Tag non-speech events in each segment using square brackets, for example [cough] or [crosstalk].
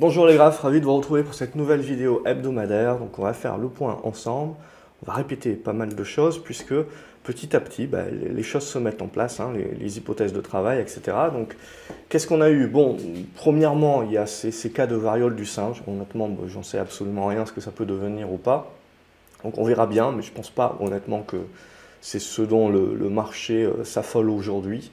Bonjour les graphes, ravi de vous retrouver pour cette nouvelle vidéo hebdomadaire. Donc on va faire le point ensemble, on va répéter pas mal de choses puisque petit à petit bah, les choses se mettent en place, hein, les, hypothèses de travail, etc. Donc qu'est-ce qu'on a eu? Bon, premièrement il y a ces, cas de variole du singe. Honnêtement, j'en sais absolument rien ce que ça peut devenir ou pas. Donc on verra bien, mais je pense pas honnêtement que c'est ce dont le, marché euh, s'affole aujourd'hui.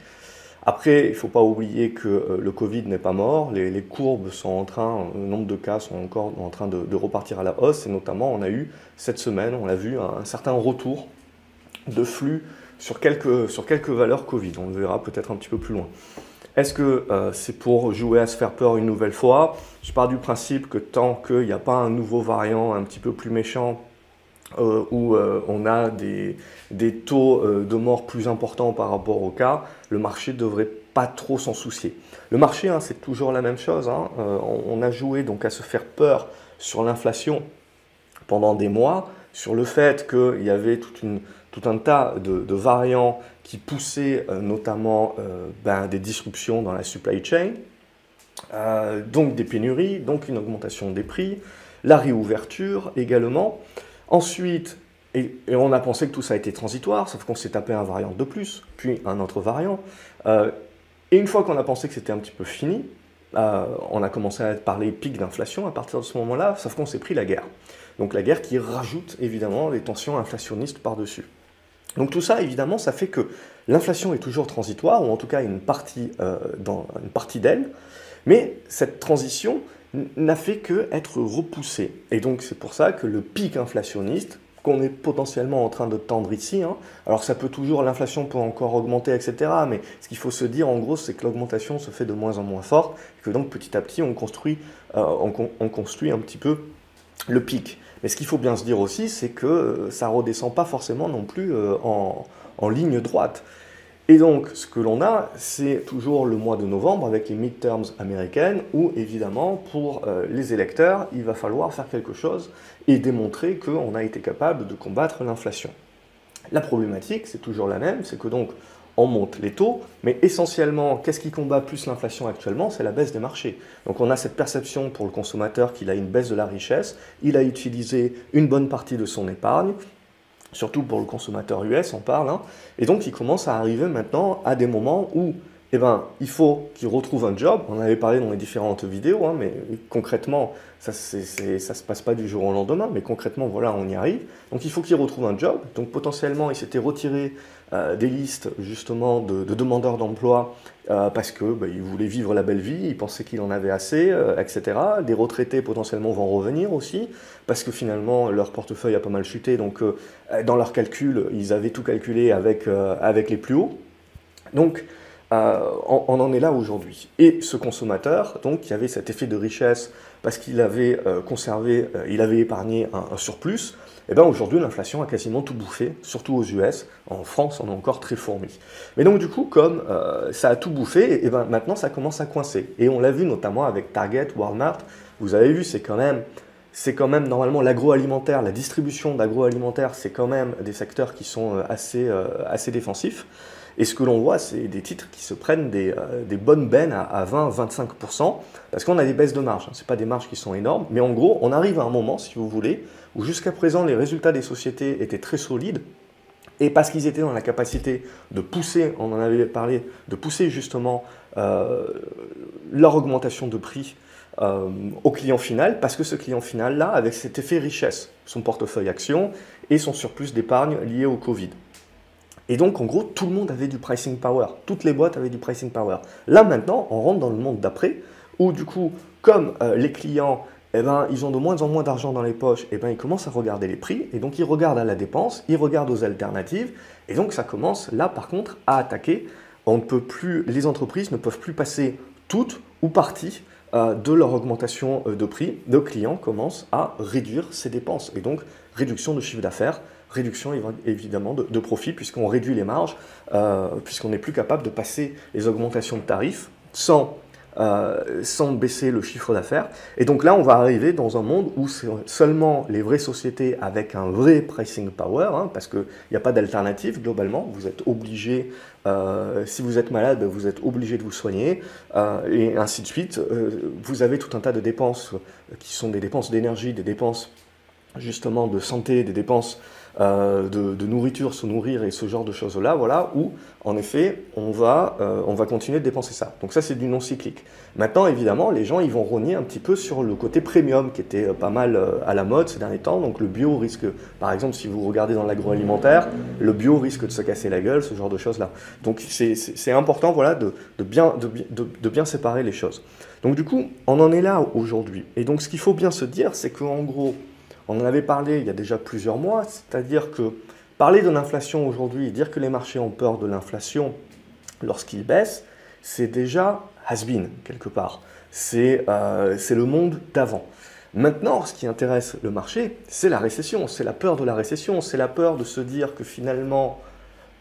Après, il ne faut pas oublier que euh, le Covid n'est pas mort, les, courbes sont en train, le nombre de cas sont encore en train de, repartir à la hausse, et notamment on a eu cette semaine, on a vu un, certain retour de flux sur quelques, sur quelques valeurs Covid, on le verra peut-être un petit peu plus loin. Est-ce que euh, c'est pour jouer à se faire peur une nouvelle fois? Je pars du principe que tant qu'il n'y a pas un nouveau variant un petit peu plus méchant, euh, où euh, on a des, taux euh, de mort plus importants par rapport au cas, le marché ne devrait pas trop s'en soucier. Le marché, hein, c'est toujours la même chose. Hein. On, a joué donc à se faire peur sur l'inflation pendant des mois, sur le fait qu'il y avait tout un tas de, variants qui poussaient notamment ben, des disruptions dans la supply chain, donc des pénuries, donc une augmentation des prix, la réouverture également. Ensuite, et, on a pensé que tout ça été transitoire, sauf qu'on s'est tapé un variant de plus, puis un autre variant. Euh, et une fois qu'on a pensé que c'était un petit peu fini, euh, on a commencé à parler pic d'inflation à partir de ce moment-là, sauf qu'on s'est pris la guerre. Donc la guerre qui rajoute évidemment les tensions inflationnistes par-dessus. Donc tout ça, évidemment, ça fait que l'inflation est toujours transitoire, ou en tout cas une partie, euh, une partie d'elle, mais cette transition, n'a fait que être repoussé. Et donc c'est pour ça que le pic inflationniste qu'on est potentiellement en train de tendre ici, hein, alors ça peut toujours, l'inflation peut encore augmenter, etc. Mais ce qu'il faut se dire en gros, c'est que l'augmentation se fait de moins en moins forte, et que donc petit à petit on construit, euh, on, construit un petit peu le pic. Mais ce qu'il faut bien se dire aussi, c'est que euh, ça redescend pas forcément non plus euh, en, en ligne droite. Et donc, ce que l'on a, c'est toujours le mois de novembre avec les midterms américaines, où évidemment, pour euh, les électeurs, il va falloir faire quelque chose et démontrer qu'on a été capable de combattre l'inflation. La problématique, c'est toujours la même, c'est que donc, on monte les taux, mais essentiellement, qu'est-ce qui combat plus l'inflation actuellement? C'est la baisse des marchés. Donc on a cette perception pour le consommateur qu'il a une baisse de la richesse, il a utilisé une bonne partie de son épargne, surtout pour le consommateur US, on parle, hein. et donc il commence à arriver maintenant à des moments où eh ben, il faut qu'il retrouve un job. On avait parlé dans les différentes vidéos, hein, mais concrètement, ça ne se passe pas du jour au lendemain, mais concrètement, voilà, on y arrive. Donc il faut qu'il retrouve un job. Donc potentiellement, il s'était retiré euh, des listes justement de, demandeurs d'emploi euh, parce que bah, il voulait vivre la belle vie, il pensait qu'il en avait assez, euh, etc. Des retraités potentiellement vont revenir aussi parce que finalement leur portefeuille a pas mal chuté. Donc dans leurs calculs, ils avaient tout calculé avec, avec les plus hauts. Donc on, en est là aujourd'hui. Et ce consommateur, donc, qui avait cet effet de richesse parce qu'il avait conservé, il avait épargné un, surplus, eh bien aujourd'hui l'inflation a quasiment tout bouffé, surtout aux US. En France, on est encore très fourmi. Mais donc du coup, comme ça a tout bouffé, et eh ben maintenant ça commence à coincer. Et on l'a vu notamment avec Target, Walmart. Vous avez vu, c'est quand même c'est quand même normalement l'agroalimentaire, la distribution d'agroalimentaire, c'est quand même des secteurs qui sont assez, assez défensifs. Et ce que l'on voit, c'est des titres qui se prennent des, euh, bonnes bennes à, 20-25%, parce qu'on a des baisses de marge. Hein. Ce pas des marges qui sont énormes, mais en gros, on arrive à un moment, si vous voulez, où jusqu'à présent, les résultats des sociétés étaient très solides, et parce qu'ils étaient dans la capacité de pousser, on en avait parlé, de pousser justement euh, leur augmentation de prix euh, au client final, parce que ce client final-là, avec cet effet richesse, son portefeuille action et son surplus d'épargne lié au Covid. Et donc, en gros, tout le monde avait du pricing power. Toutes les boîtes avaient du pricing power. Là, maintenant, on rentre dans le monde d'après, où du coup, comme euh, les clients, eh ben, ils ont de moins en moins d'argent dans les poches, eh ben, ils commencent à regarder les prix, et donc ils regardent à la dépense, ils regardent aux alternatives, et donc ça commence, là, par contre, à attaquer. Les entreprises ne peuvent plus passer toutes ou partie euh, de leur augmentation euh, de prix. Nos clients commencent à réduire ses dépenses, et donc réduction de chiffre d'affaires, réduction évidemment de, profit puisqu'on réduit les marges, euh, puisqu'on n'est plus capable de passer les augmentations de tarifs sans euh, sans baisser le chiffre d'affaires. Et donc là, on va arriver dans un monde où c'est seulement les vraies sociétés avec un vrai pricing power, hein, parce qu'il n'y a pas d'alternative globalement. Vous êtes obligé, euh, si vous êtes malade, vous êtes obligé de vous soigner, euh, et ainsi de suite. vous avez tout un tas de dépenses qui sont des dépenses d'énergie, des dépenses justement de santé, des dépenses euh, de, nourriture, se nourrir et ce genre de choses-là, voilà, où en effet on va, euh, on va continuer de dépenser ça. Donc ça c'est du non cyclique. Maintenant évidemment les gens ils vont rogner un petit peu sur le côté premium qui était euh, pas mal à la mode ces derniers temps. Donc le bio risque, par exemple si vous regardez dans l'agroalimentaire, le bio risque de se casser la gueule, ce genre de choses-là. Donc c'est important voilà, de, de bien, de, de bien séparer les choses. Donc du coup on en est là aujourd'hui. Et donc ce qu'il faut bien se dire c'est qu'en gros on en avait parlé il y a déjà plusieurs mois, c'est-à-dire que parler de l'inflation aujourd'hui, dire que les marchés ont peur de l'inflation lorsqu'ils baissent, c'est déjà has-been quelque part. Euh, c'est le monde d'avant. Maintenant, ce qui intéresse le marché, c'est la récession, c'est la peur de la récession, c'est la peur de se dire que finalement,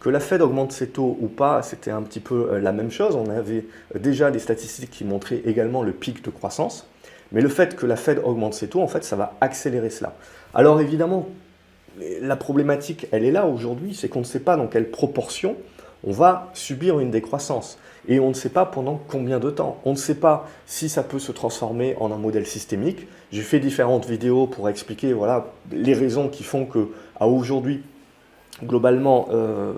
que la Fed augmente ses taux ou pas, c'était un petit peu euh, la même chose. On avait déjà des statistiques qui montraient également le pic de croissance. Mais le fait que la Fed augmente ses taux, en fait, ça va accélérer cela. Alors évidemment, la problématique, elle est là aujourd'hui, c'est qu'on ne sait pas dans quelle proportion on va subir une décroissance. Et on ne sait pas pendant combien de temps. On ne sait pas si ça peut se transformer en un modèle systémique. J'ai fait différentes vidéos pour expliquer voilà, les raisons qui font que, à aujourd'hui, globalement, euh,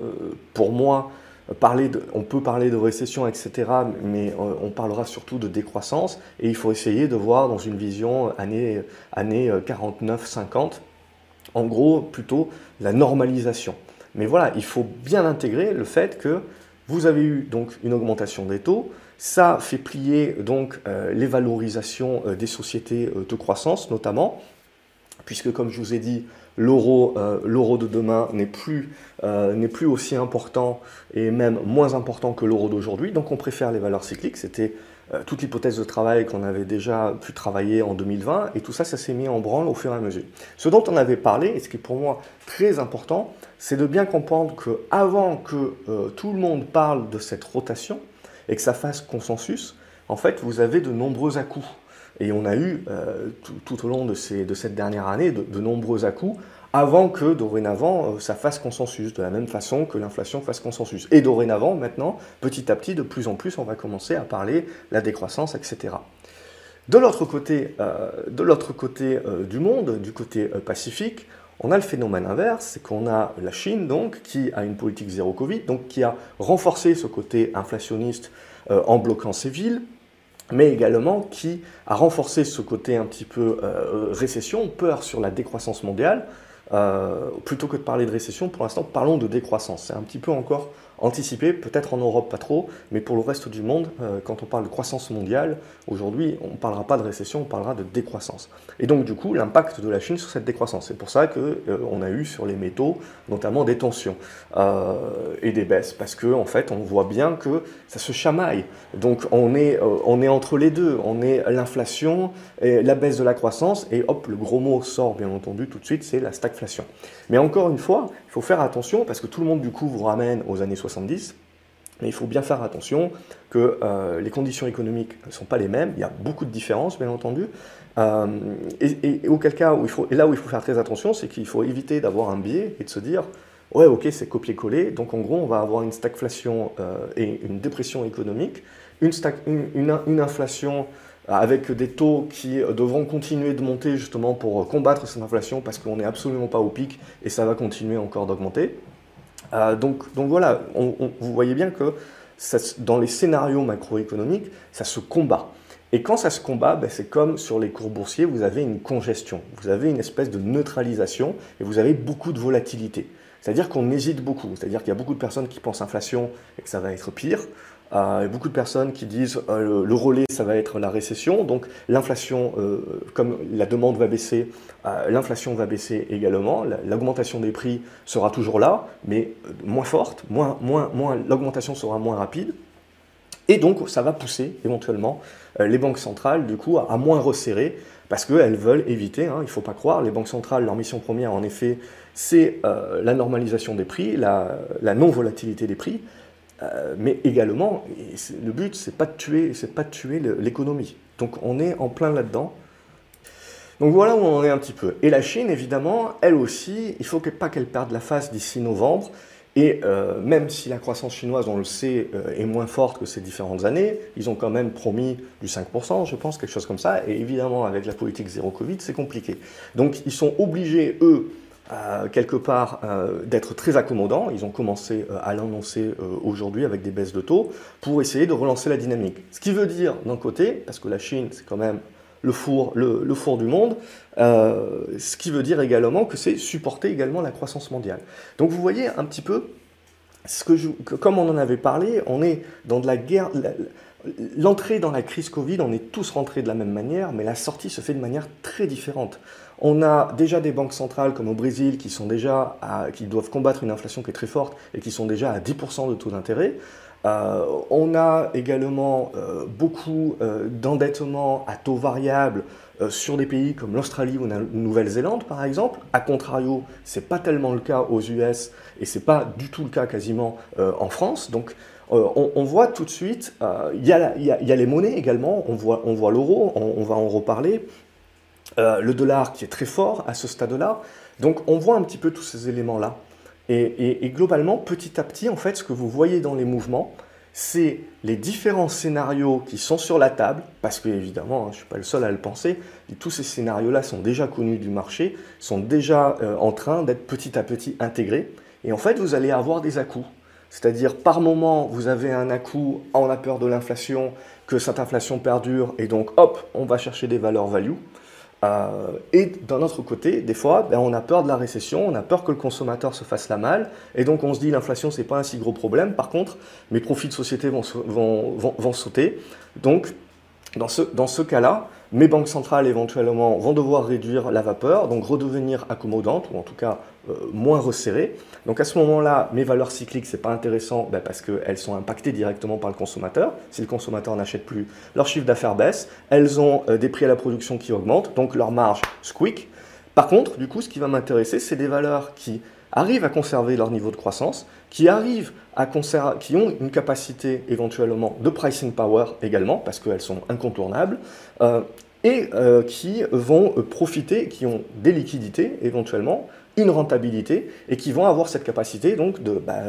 pour moi, on peut parler de récession, etc., mais euh, on parlera surtout de décroissance, et il faut essayer de voir dans une vision année, année 49-50, euh, en gros, plutôt la normalisation. Mais voilà, il faut bien intégrer le fait que vous avez eu donc une augmentation des taux, ça fait plier donc euh, les valorisations des sociétés de croissance notamment, puisque comme je vous ai dit, euh, l'euro de demain n'est plus, euh, aussi important et même moins important que l'euro d'aujourd'hui, donc on préfère les valeurs cycliques. C'était euh, toute l'hypothèse de travail qu'on avait déjà pu travailler en 2020, et tout ça, ça s'est mis en branle au fur et à mesure. Ce dont on avait parlé, et ce qui est pour moi très important, c'est de bien comprendre que avant que tout le monde parle de cette rotation et que ça fasse consensus, en fait, vous avez de nombreux à-coups. Et on a eu, euh, tout, au long de, cette dernière année, de, nombreux à-coups, avant que dorénavant euh, ça fasse consensus, de la même façon que l'inflation fasse consensus. Et dorénavant, maintenant, petit à petit, de plus en plus, on va commencer à parler la décroissance, etc. De l'autre côté, euh, de l'autre côté du monde, du côté pacifique, on a le phénomène inverse, c'est qu'on a la Chine donc qui a une politique zéro Covid, donc qui a renforcé ce côté inflationniste en bloquant ses villes, mais également qui a renforcé ce côté un petit peu euh, récession, peur sur la décroissance mondiale. Euh, plutôt que de parler de récession, pour l'instant, parlons de décroissance. C'est un petit peu encore anticipé, peut-être en Europe pas trop, mais pour le reste du monde, euh, quand on parle de croissance mondiale, aujourd'hui, on ne parlera pas de récession, on parlera de décroissance. Et donc, du coup, l'impact de la Chine sur cette décroissance. C'est pour ça qu'on euh, a eu sur les métaux, notamment des tensions euh, et des baisses, parce qu'en en fait, on voit bien que ça se chamaille. Donc, on est, on est entre les deux. On est l'inflation, et la baisse de la croissance, et hop, le gros mot sort, bien entendu, tout de suite, c'est la stagflation. Mais encore une fois, il faut faire attention, parce que tout le monde, du coup, vous ramène aux années 70. Mais il faut bien faire attention que euh, les conditions économiques ne sont pas les mêmes. Il y a beaucoup de différences, bien entendu. Euh, et, auquel cas, où il faut, là où il faut faire très attention, c'est qu'il faut éviter d'avoir un biais et de se dire ouais, ok, c'est copier-coller. Donc en gros, on va avoir une stagflation euh, et une dépression économique, une, inflation avec des taux qui devront continuer de monter justement pour combattre cette inflation parce qu'on n'est absolument pas au pic et ça va continuer encore d'augmenter. Euh, donc, voilà, vous voyez bien que dans les scénarios macroéconomiques, ça se combat. Et quand ça se combat, ben, c'est comme sur les cours boursiers, vous avez une congestion, vous avez une espèce de neutralisation et vous avez beaucoup de volatilité. C'est-à-dire qu'on hésite beaucoup, c'est-à-dire qu'il y a beaucoup de personnes qui pensent inflation et que ça va être pire. Euh, beaucoup de personnes qui disent euh, le relais, ça va être la récession. Donc l'inflation, euh, comme la demande va baisser, l'inflation va baisser également. L'augmentation des prix sera toujours là, mais moins forte. Moins, moins, moins, L'augmentation sera moins rapide. Et donc ça va pousser éventuellement les banques centrales du coup à, moins resserrer parce qu'elles veulent éviter, hein, il ne faut pas croire, les banques centrales, leur mission première en effet, c'est la normalisation des prix, la non-volatilité des prix. Mais également, le but, c'est pas de tuer, c'est pas de tuer l'économie. Donc on est en plein là-dedans. Donc voilà où on en est un petit peu. Et la Chine, évidemment, elle aussi, il faut pas qu'elle perde la face d'ici novembre. Et euh, même si la croissance chinoise, on le sait, euh, est moins forte que ces différentes années, ils ont quand même promis du 5%, je pense, quelque chose comme ça. Et évidemment, avec la politique zéro Covid, c'est compliqué. Donc ils sont obligés, eux, euh, quelque part, d'être très accommodants. Ils ont commencé à l'annoncer aujourd'hui avec des baisses de taux pour essayer de relancer la dynamique. Ce qui veut dire, d'un côté, parce que la Chine, c'est quand même le four, le, four du monde, euh, ce qui veut dire également que c'est supporter également la croissance mondiale. Donc vous voyez un petit peu, ce que, comme on en avait parlé, on est dans de la guerre, l'entrée dans la crise Covid, on est tous rentrés de la même manière, mais la sortie se fait de manière très différente. On a déjà des banques centrales comme au Brésil qui sont déjà qui doivent combattre une inflation qui est très forte et qui sont déjà à 10% de taux d'intérêt. Euh, on a également euh, beaucoup euh, d'endettement à taux variable sur des pays comme l'Australie ou la Nouvelle-Zélande, par exemple. A contrario, ce n'est pas tellement le cas aux US et ce n'est pas du tout le cas quasiment en France. Donc, on, voit tout de suite, il y, a les monnaies également, on voit l'euro, on, va en reparler, le dollar qui est très fort à ce stade-là. Donc, on voit un petit peu tous ces éléments-là. Et, globalement, petit à petit, en fait, ce que vous voyez dans les mouvements, c'est les différents scénarios qui sont sur la table, parce que évidemment, hein, je ne suis pas le seul à le penser, et tous ces scénarios-là sont déjà connus du marché, sont déjà euh, en train d'être petit à petit intégrés, et en fait, vous allez avoir des à-coups. C'est-à-dire, par moment, vous avez un à-coup, on a peur de l'inflation, que cette inflation perdure, et donc, hop, on va chercher des valeurs value. Euh, et d'un autre côté, des fois, ben, on a peur de la récession, on a peur que le consommateur se fasse la malle, et donc on se dit l'inflation c'est pas un si gros problème. Par contre, mes profits de société vont, vont, vont sauter. Donc, dans ce, dans ce cas-là, mes banques centrales éventuellement vont devoir réduire la vapeur, donc redevenir accommodantes, ou en tout cas euh, moins resserrées. Donc à ce moment-là, mes valeurs cycliques, ce n'est pas intéressant ben, parce qu'elles sont impactées directement par le consommateur. Si le consommateur n'achète plus, leur chiffre d'affaires baisse, elles ont euh, des prix à la production qui augmentent, donc leur marge squeak. Par contre, du coup, ce qui va m'intéresser, c'est des valeurs qui arrivent à conserver leur niveau de croissance, qui ont une capacité éventuellement de pricing power également, parce qu'elles sont incontournables, euh, et euh, qui vont profiter, qui ont des liquidités éventuellement, une rentabilité, et qui vont avoir cette capacité donc de, bah,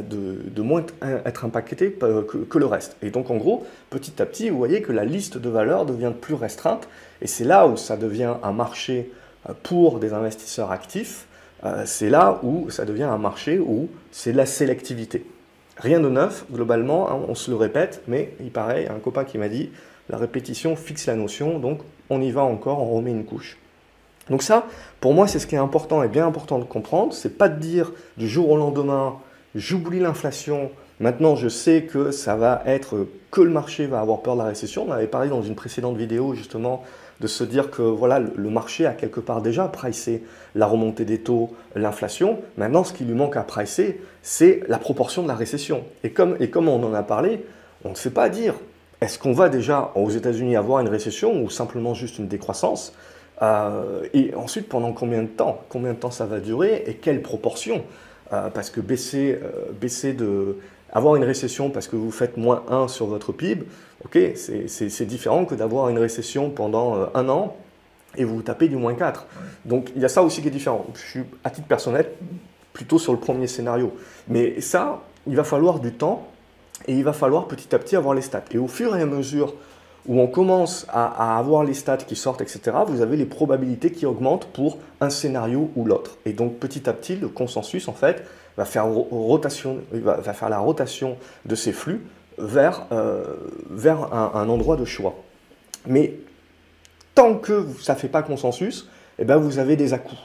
moins être impactés que, le reste. Et donc en gros, petit à petit, vous voyez que la liste de valeurs devient plus restreinte, et c'est là où ça devient un marché euh, pour des investisseurs actifs, euh, c'est là où ça devient un marché où c'est la sélectivité. Rien de neuf, globalement, hein, on se le répète, mais il paraît, un copain qui m'a dit, la répétition fixe la notion, donc on y va encore, on remet une couche. Donc ça, pour moi, c'est ce qui est important et bien important de comprendre, c'est pas de dire du jour au lendemain, j'oublie l'inflation, maintenant je sais que ça va être, que le marché va avoir peur de la récession. On avait parlé dans une précédente vidéo justement de se dire que voilà, le marché a quelque part déjà pricé la remontée des taux, l'inflation. Maintenant, ce qui lui manque à pricer, c'est la proportion de la récession. Et comme, et comme on en a parlé, on ne sait pas dire est-ce qu'on va déjà aux États-Unis avoir une récession ou simplement juste une décroissance euh, Et ensuite, pendant combien de temps Combien de temps ça va durer et quelle proportion euh, Parce que baisser, euh, baisser de, avoir une récession parce que vous faites moins 1 sur votre PIB, ok, c'est différent que d'avoir une récession pendant euh, un an et vous tapez du moins 4. Donc il y a ça aussi qui est différent. Je suis à titre personnel plutôt sur le premier scénario. Mais ça, il va falloir du temps et il va falloir petit à petit avoir les stats. Et au fur et à mesure où on commence à, avoir les stats qui sortent, etc., vous avez les probabilités qui augmentent pour un scénario ou l'autre. Et donc petit à petit, le consensus, en fait, va faire, rotation, va, faire la rotation de ces flux vers, euh, vers un, endroit de choix. Mais tant que ça ne fait pas consensus, eh ben vous avez des à-coups.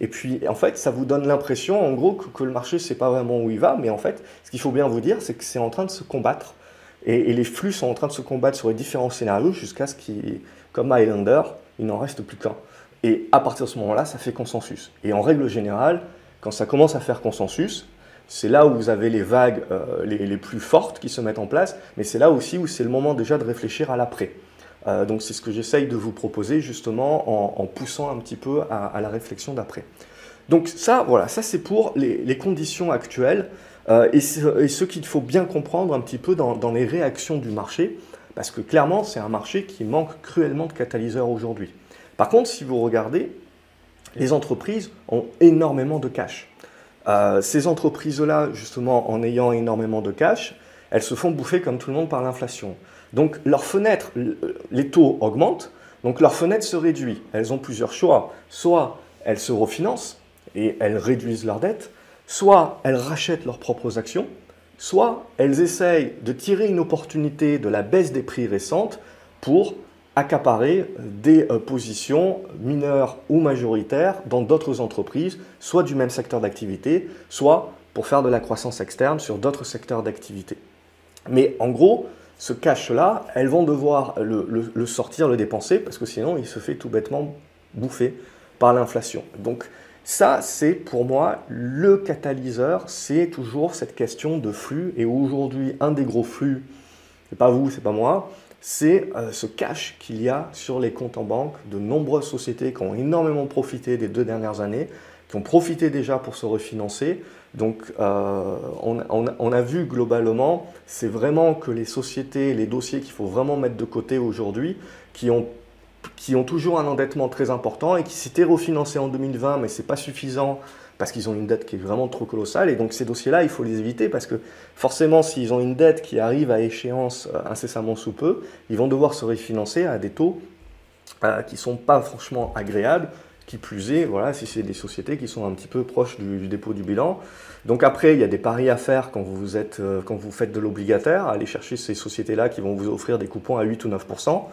Et puis, en fait, ça vous donne l'impression, en gros, que, le marché ne sait pas vraiment où il va, mais en fait, ce qu'il faut bien vous dire, c'est que c'est en train de se combattre. Et, les flux sont en train de se combattre sur les différents scénarios jusqu'à ce qu'il, comme Highlander, il n'en reste plus qu'un. Et à partir de ce moment-là, ça fait consensus. Et en règle générale, quand ça commence à faire consensus, c'est là où vous avez les vagues euh, les, plus fortes qui se mettent en place, mais c'est là aussi où c'est le moment déjà de réfléchir à l'après. Euh, donc c'est ce que j'essaye de vous proposer justement en, poussant un petit peu à, la réflexion d'après. Donc ça, voilà, ça c'est pour les, conditions actuelles. Euh, et, ce, qu'il faut bien comprendre un petit peu dans, dans, les réactions du marché, parce que clairement, c'est un marché qui manque cruellement de catalyseurs aujourd'hui. Par contre, si vous regardez, les entreprises ont énormément de cash. Euh, ces entreprises-là, justement, en ayant énormément de cash, elles se font bouffer comme tout le monde par l'inflation. Donc leurs fenêtres, les taux augmentent, donc leur fenêtre se réduit. Elles ont plusieurs choix. Soit elles se refinancent et elles réduisent leur dette, soit elles rachètent leurs propres actions, soit elles essayent de tirer une opportunité de la baisse des prix récentes pour accaparer des euh, positions mineures ou majoritaires dans d'autres entreprises, soit du même secteur d'activité, soit pour faire de la croissance externe sur d'autres secteurs d'activité. Mais en gros, ce cash-là, elles vont devoir le, sortir, le dépenser, parce que sinon, il se fait tout bêtement bouffer par l'inflation. Donc ça, c'est pour moi le catalyseur, c'est toujours cette question de flux. Et aujourd'hui, un des gros flux, c'est pas vous, c'est pas moi, c'est euh, ce cash qu'il y a sur les comptes en banque de nombreuses sociétés qui ont énormément profité des deux dernières années, qui ont profité déjà pour se refinancer. Donc euh, on, a vu globalement, c'est vraiment que les sociétés, les dossiers qu'il faut vraiment mettre de côté aujourd'hui, qui ont qui ont toujours un endettement très important et qui s'étaient refinancés en 2020, mais ce n'est pas suffisant parce qu'ils ont une dette qui est vraiment trop colossale. Et donc ces dossiers-là, il faut les éviter parce que forcément, s'ils ont une dette qui arrive à échéance euh, incessamment sous peu, ils vont devoir se refinancer à des taux euh, qui ne sont pas franchement agréables. Qui plus est, voilà, si c'est des sociétés qui sont un petit peu proches du, dépôt du bilan. Donc après, il y a des paris à faire quand vous, êtes, euh, quand vous faites de l'obligataire, aller chercher ces sociétés-là qui vont vous offrir des coupons à 8 ou 9%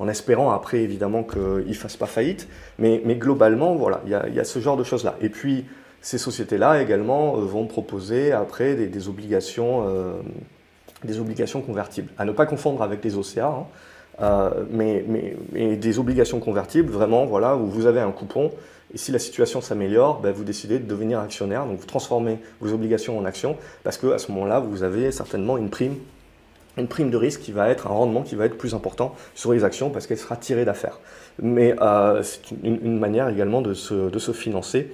en espérant après évidemment qu'ils ne fassent pas faillite. Mais, mais globalement, voilà, il y, y, a, ce genre de choses-là. Et puis, ces sociétés-là également euh, vont proposer après des, obligations, euh, des obligations convertibles. À ne pas confondre avec les OCA, hein. euh, mais, des obligations convertibles, vraiment, voilà, où vous avez un coupon, et si la situation s'améliore, ben, vous décidez de devenir actionnaire, donc vous transformez vos obligations en actions, parce qu'à ce moment-là, vous avez certainement une prime, une prime de risque qui va être un rendement qui va être plus important sur les actions, parce qu'elle sera tirée d'affaires. Mais c'est une, manière également de se, financer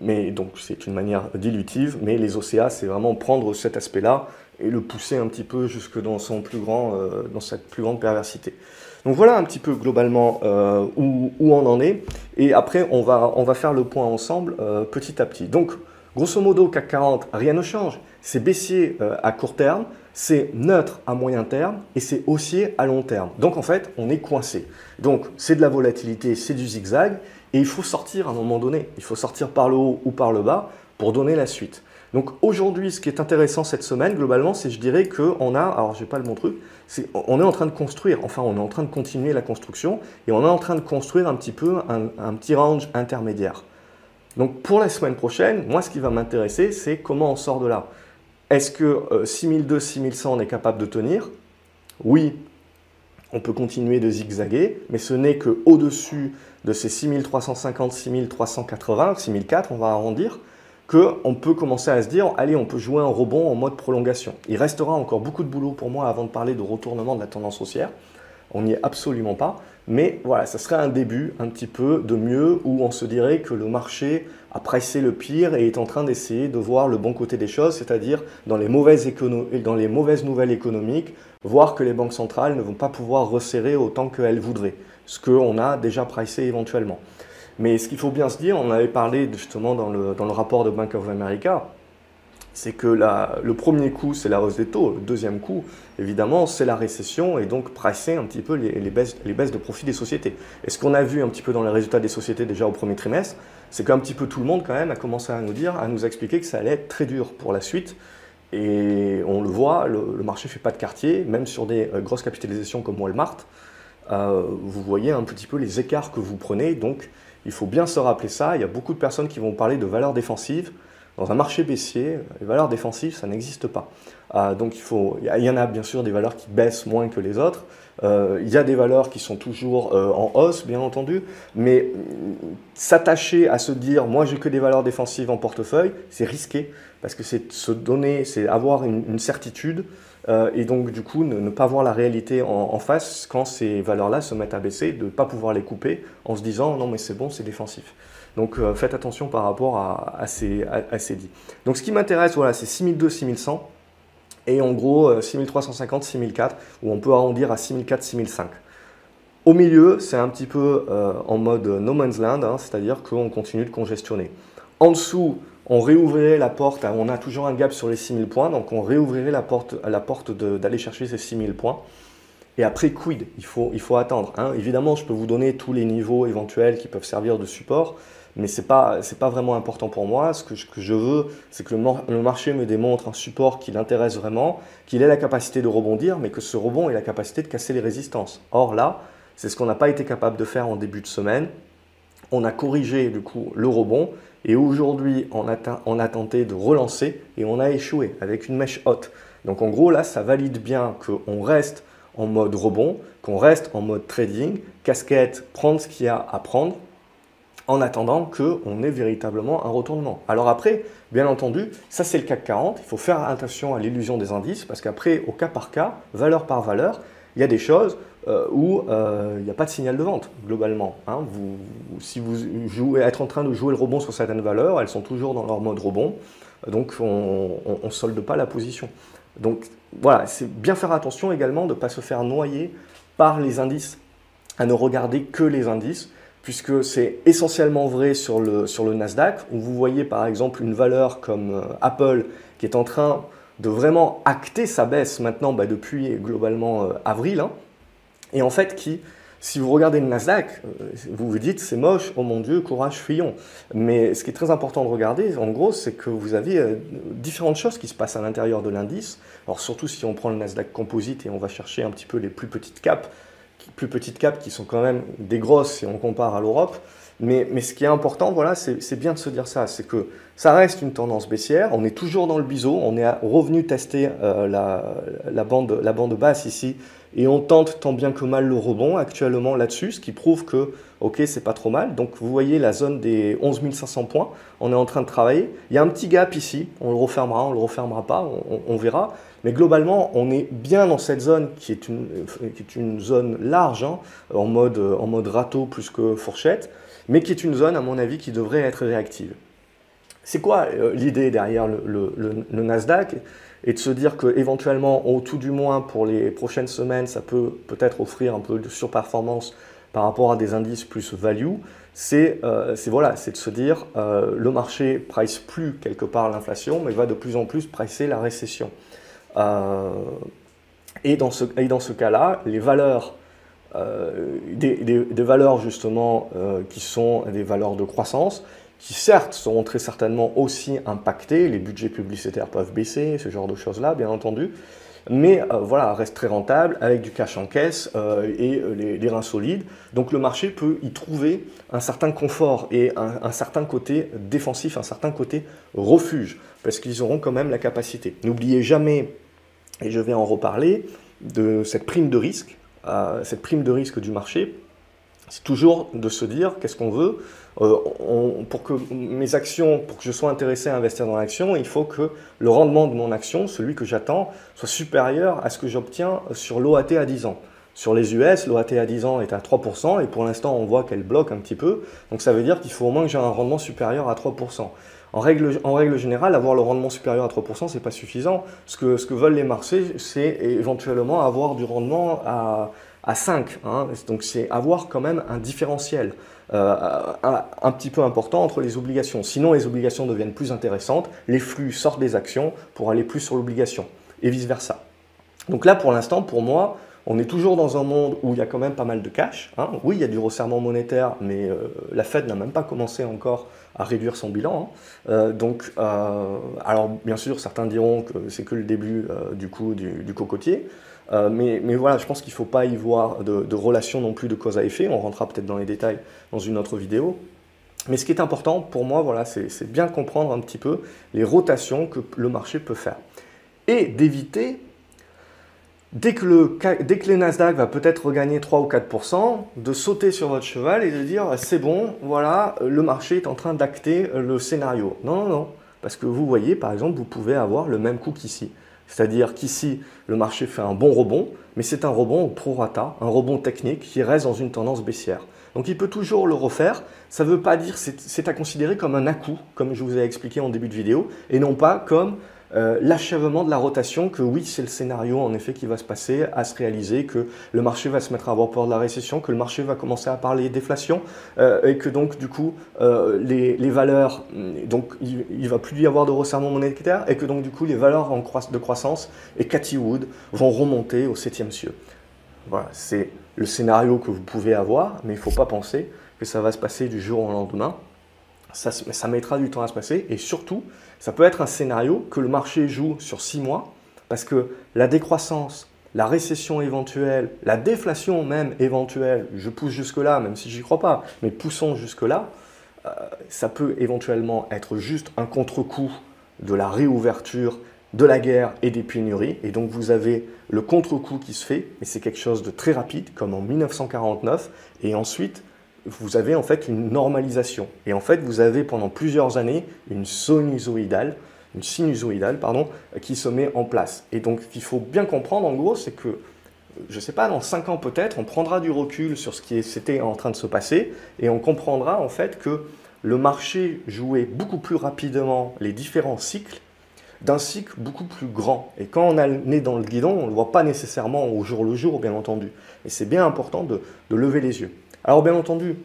mais donc c'est une manière dilutive, mais les OCA, c'est vraiment prendre cet aspect-là et le pousser un petit peu jusque dans, son plus grand, euh, dans cette plus grande perversité. Donc voilà un petit peu globalement euh, où, où, on en est. Et après, on va, on va faire le point ensemble petit à petit. Donc, grosso modo, CAC 40, rien ne change. C'est baissier à court terme, c'est neutre à moyen terme et c'est haussier à long terme. Donc en fait, on est coincé. Donc c'est de la volatilité, c'est du zigzag. Et il faut sortir à un moment donné. Il faut sortir par le haut ou par le bas pour donner la suite. Donc aujourd'hui, ce qui est intéressant cette semaine, globalement, c'est je dirais qu'on a, alors je n'ai pas le bon truc, on est en train de construire, enfin on est en train de continuer la construction et on est en train de construire un petit peu un, petit range intermédiaire. Donc pour la semaine prochaine, moi ce qui va m'intéresser, c'est comment on sort de là. Est-ce que 6002, euh, 6100 on est capable de tenir? Oui, on peut continuer de zigzaguer, mais ce n'est qu'au-dessus de ces 6350, 6380, 6004, on va arrondir, qu'on peut commencer à se dire, allez, on peut jouer un rebond en mode prolongation. Il restera encore beaucoup de boulot pour moi avant de parler de retournement de la tendance haussière. On n'y est absolument pas. Mais voilà, ça serait un début un petit peu de mieux où on se dirait que le marché a pressé le pire et est en train d'essayer de voir le bon côté des choses, c'est-à-dire dans, les mauvaises dans les mauvaises nouvelles économiques, voir que les banques centrales ne vont pas pouvoir resserrer autant qu'elles voudraient, ce qu'on a déjà pricé éventuellement. Mais ce qu'il faut bien se dire, on avait parlé justement dans le, dans le rapport de Bank of America, c'est que le premier coup, c'est la hausse des taux. Le deuxième coup, évidemment, c'est la récession et donc presser un petit peu les, baisses, les baisses de profit des sociétés. Et ce qu'on a vu un petit peu dans les résultats des sociétés déjà au premier trimestre, c'est qu'un petit peu tout le monde quand même a commencé à nous dire, à nous expliquer que ça allait être très dur pour la suite. Et on le voit, le, marché ne fait pas de quartier, même sur des euh, grosses capitalisations comme Walmart. Euh, vous voyez un petit peu les écarts que vous prenez. Donc, il faut bien se rappeler ça. Il y a beaucoup de personnes qui vont parler de valeurs défensives. Dans un marché baissier, les valeurs défensives, ça n'existe pas. Euh, donc il, faut, il y en a bien sûr des valeurs qui baissent moins que les autres. Euh, il y a des valeurs qui sont toujours euh, en hausse, bien entendu, mais s'attacher à se dire, moi j'ai que des valeurs défensives en portefeuille, c'est risqué, parce que c'est se donner, c'est avoir une, certitude euh, et donc du coup ne, pas voir la réalité en, face quand ces valeurs-là se mettent à baisser, de ne pas pouvoir les couper en se disant non mais c'est bon, c'est défensif. Donc euh, faites attention par rapport à, ces, à, ces dits. Donc ce qui m'intéresse, voilà, c'est 6002, 6100 et en gros 6350, 6004 où on peut arrondir à 6004, 6005. Au milieu, c'est un petit peu euh, en mode no man's land, hein, c'est-à-dire qu'on continue de congestionner. En dessous, on réouvrirait la porte, on a toujours un gap sur les 6000 points, donc on réouvrirait la porte, la porte d'aller chercher ces 6000 points. Et après, quid? Il faut, il faut attendre. Hein. Évidemment, je peux vous donner tous les niveaux éventuels qui peuvent servir de support, mais ce n'est pas, pas vraiment important pour moi. Ce que, je veux, c'est que le, le, marché me démontre un support qui l'intéresse vraiment, qu'il ait la capacité de rebondir, mais que ce rebond ait la capacité de casser les résistances. Or là, c'est ce qu'on n'a pas été capable de faire en début de semaine. On a corrigé du coup le rebond et aujourd'hui, on a, tenté de relancer et on a échoué avec une mèche haute. Donc en gros, là, ça valide bien qu'on reste en mode rebond, qu'on reste en mode trading, casquette, prendre ce qu'il y a à prendre, en attendant qu'on ait véritablement un retournement. Alors après, bien entendu, ça c'est le CAC 40, il faut faire attention à l'illusion des indices, parce qu'après, au cas par cas, valeur par valeur, il y a des choses euh, où euh, il n'y a pas de signal de vente, globalement. Hein. si vous jouez, êtes en train de jouer le rebond sur certaines valeurs, elles sont toujours dans leur mode rebond, donc on ne solde pas la position. Donc voilà, c'est bien faire attention également de ne pas se faire noyer par les indices, à ne regarder que les indices, puisque c'est essentiellement vrai sur le, sur le Nasdaq, où vous voyez par exemple une valeur comme euh, Apple qui est en train de vraiment acter sa baisse maintenant bah, depuis globalement avril, hein, et en fait qui, si vous regardez le Nasdaq, euh, vous vous dites c'est moche, oh mon Dieu, courage, fuyons. Mais ce qui est très important de regarder, en gros, c'est que vous avez euh, différentes choses qui se passent à l'intérieur de l'indice. Alors surtout si on prend le Nasdaq Composite et on va chercher un petit peu les plus petites caps, plus petites caps qui sont quand même des grosses si on compare à l'Europe. Mais, ce qui est important, voilà, c'est bien de se dire ça, c'est que ça reste une tendance baissière, on est toujours dans le biseau, on est revenu tester euh, la bande basse ici et on tente tant bien que mal le rebond actuellement là-dessus, ce qui prouve que, ok, c'est pas trop mal. Donc vous voyez la zone des 11 500 points, on est en train de travailler. Il y a un petit gap ici, on le refermera, on le refermera pas, on, verra. Mais globalement, on est bien dans cette zone qui est une, qui est une zone large, hein, en, mode, en mode râteau plus que fourchette, mais qui est une zone, à mon avis, qui devrait être réactive. C'est quoi euh, l'idée derrière le, Nasdaq? Et de se dire que éventuellement, au tout du moins pour les prochaines semaines, ça peut peut-être offrir un peu de surperformance par rapport à des indices plus value, c'est euh, voilà, de se dire euh, le marché price plus quelque part l'inflation, mais va de plus en plus pricer la récession. Euh, et dans ce, dans ce cas-là, les valeurs, euh, des, des, valeurs justement qui sont des valeurs de croissance, qui certes seront très certainement aussi impactés, les budgets publicitaires peuvent baisser, ce genre de choses-là, bien entendu, mais euh, voilà, reste très rentable avec du cash en caisse euh, et euh, les, reins solides. Donc le marché peut y trouver un certain confort et un, certain côté défensif, un certain côté refuge, parce qu'ils auront quand même la capacité. N'oubliez jamais, et je vais en reparler, de cette prime de risque, cette prime de risque du marché, c'est toujours de se dire qu'est-ce qu'on veut. Euh, pour que mes actions, pour que je sois intéressé à investir dans l'action, il faut que le rendement de mon action, celui que j'attends, soit supérieur à ce que j'obtiens sur l'OAT à 10 ans. Sur les US, l'OAT à 10 ans est à 3%, et pour l'instant, on voit qu'elle bloque un petit peu. Donc ça veut dire qu'il faut au moins que j'ai un rendement supérieur à 3%. En règle, générale, avoir le rendement supérieur à 3%, ce n'est pas suffisant. Ce que veulent les marchés, c'est éventuellement avoir du rendement à, à 5. Hein. Donc c'est avoir quand même un différentiel euh, un, petit peu important entre les obligations. Sinon les obligations deviennent plus intéressantes, les flux sortent des actions pour aller plus sur l'obligation et vice-versa. Donc là pour l'instant, pour moi, on est toujours dans un monde où il y a quand même pas mal de cash. Hein. Oui, il y a du resserrement monétaire, mais euh, la Fed n'a même pas commencé encore à réduire son bilan. Hein. Euh, donc, alors bien sûr, certains diront que c'est que le début du coup du cocotier. Euh, mais, voilà, je pense qu'il ne faut pas y voir de, relation non plus de cause à effet. On rentrera peut-être dans les détails dans une autre vidéo. Mais ce qui est important pour moi, voilà, c'est bien comprendre un petit peu les rotations que le marché peut faire. Et d'éviter, dès que, dès que les Nasdaq va peut-être regagner 3 ou 4%, de sauter sur votre cheval et de dire c'est bon, voilà, le marché est en train d'acter le scénario. Non, non, non. Parce que vous voyez, par exemple, vous pouvez avoir le même coup qu'ici. C'est-à-dire qu'ici, le marché fait un bon rebond, mais c'est un rebond au prorata, un rebond technique qui reste dans une tendance baissière. Donc il peut toujours le refaire. Ça ne veut pas dire, c'est à considérer comme un à-coup, comme je vous ai expliqué en début de vidéo, et non pas comme euh, l'achèvement de la rotation, que oui, c'est le scénario en effet qui va se passer, à se réaliser, que le marché va se mettre à avoir peur de la récession, que le marché va commencer à parler déflation, euh, et que donc du coup, euh, les, valeurs, donc il, ne va plus y avoir de resserrement monétaire, et que donc du coup, les valeurs en de croissance et Cathy Wood vont remonter au septième cieux. Voilà, c'est le scénario que vous pouvez avoir, mais il ne faut pas penser que ça va se passer du jour au lendemain. Ça, ça mettra du temps à se passer, et surtout, ça peut être un scénario que le marché joue sur six mois, parce que la décroissance, la récession éventuelle, la déflation même éventuelle, je pousse jusque-là, même si j'y crois pas, mais poussons jusque-là, euh, ça peut éventuellement être juste un contre-coup de la réouverture de la guerre et des pénuries. Et donc vous avez le contre-coup qui se fait, mais c'est quelque chose de très rapide, comme en 1949. Et ensuite, vous avez en fait une normalisation. Et en fait, vous avez pendant plusieurs années une sinusoïdale, une sinusoïdale pardon, qui se met en place. Et donc, qu'il faut bien comprendre, en gros, c'est que, je ne sais pas, dans 5 ans peut-être, on prendra du recul sur ce qui était en train de se passer et on comprendra en fait que le marché jouait beaucoup plus rapidement les différents cycles d'un cycle beaucoup plus grand. Et quand on a le nez dans le guidon, on ne le voit pas nécessairement au jour le jour, bien entendu. Et c'est bien important de lever les yeux. Alors bien entendu,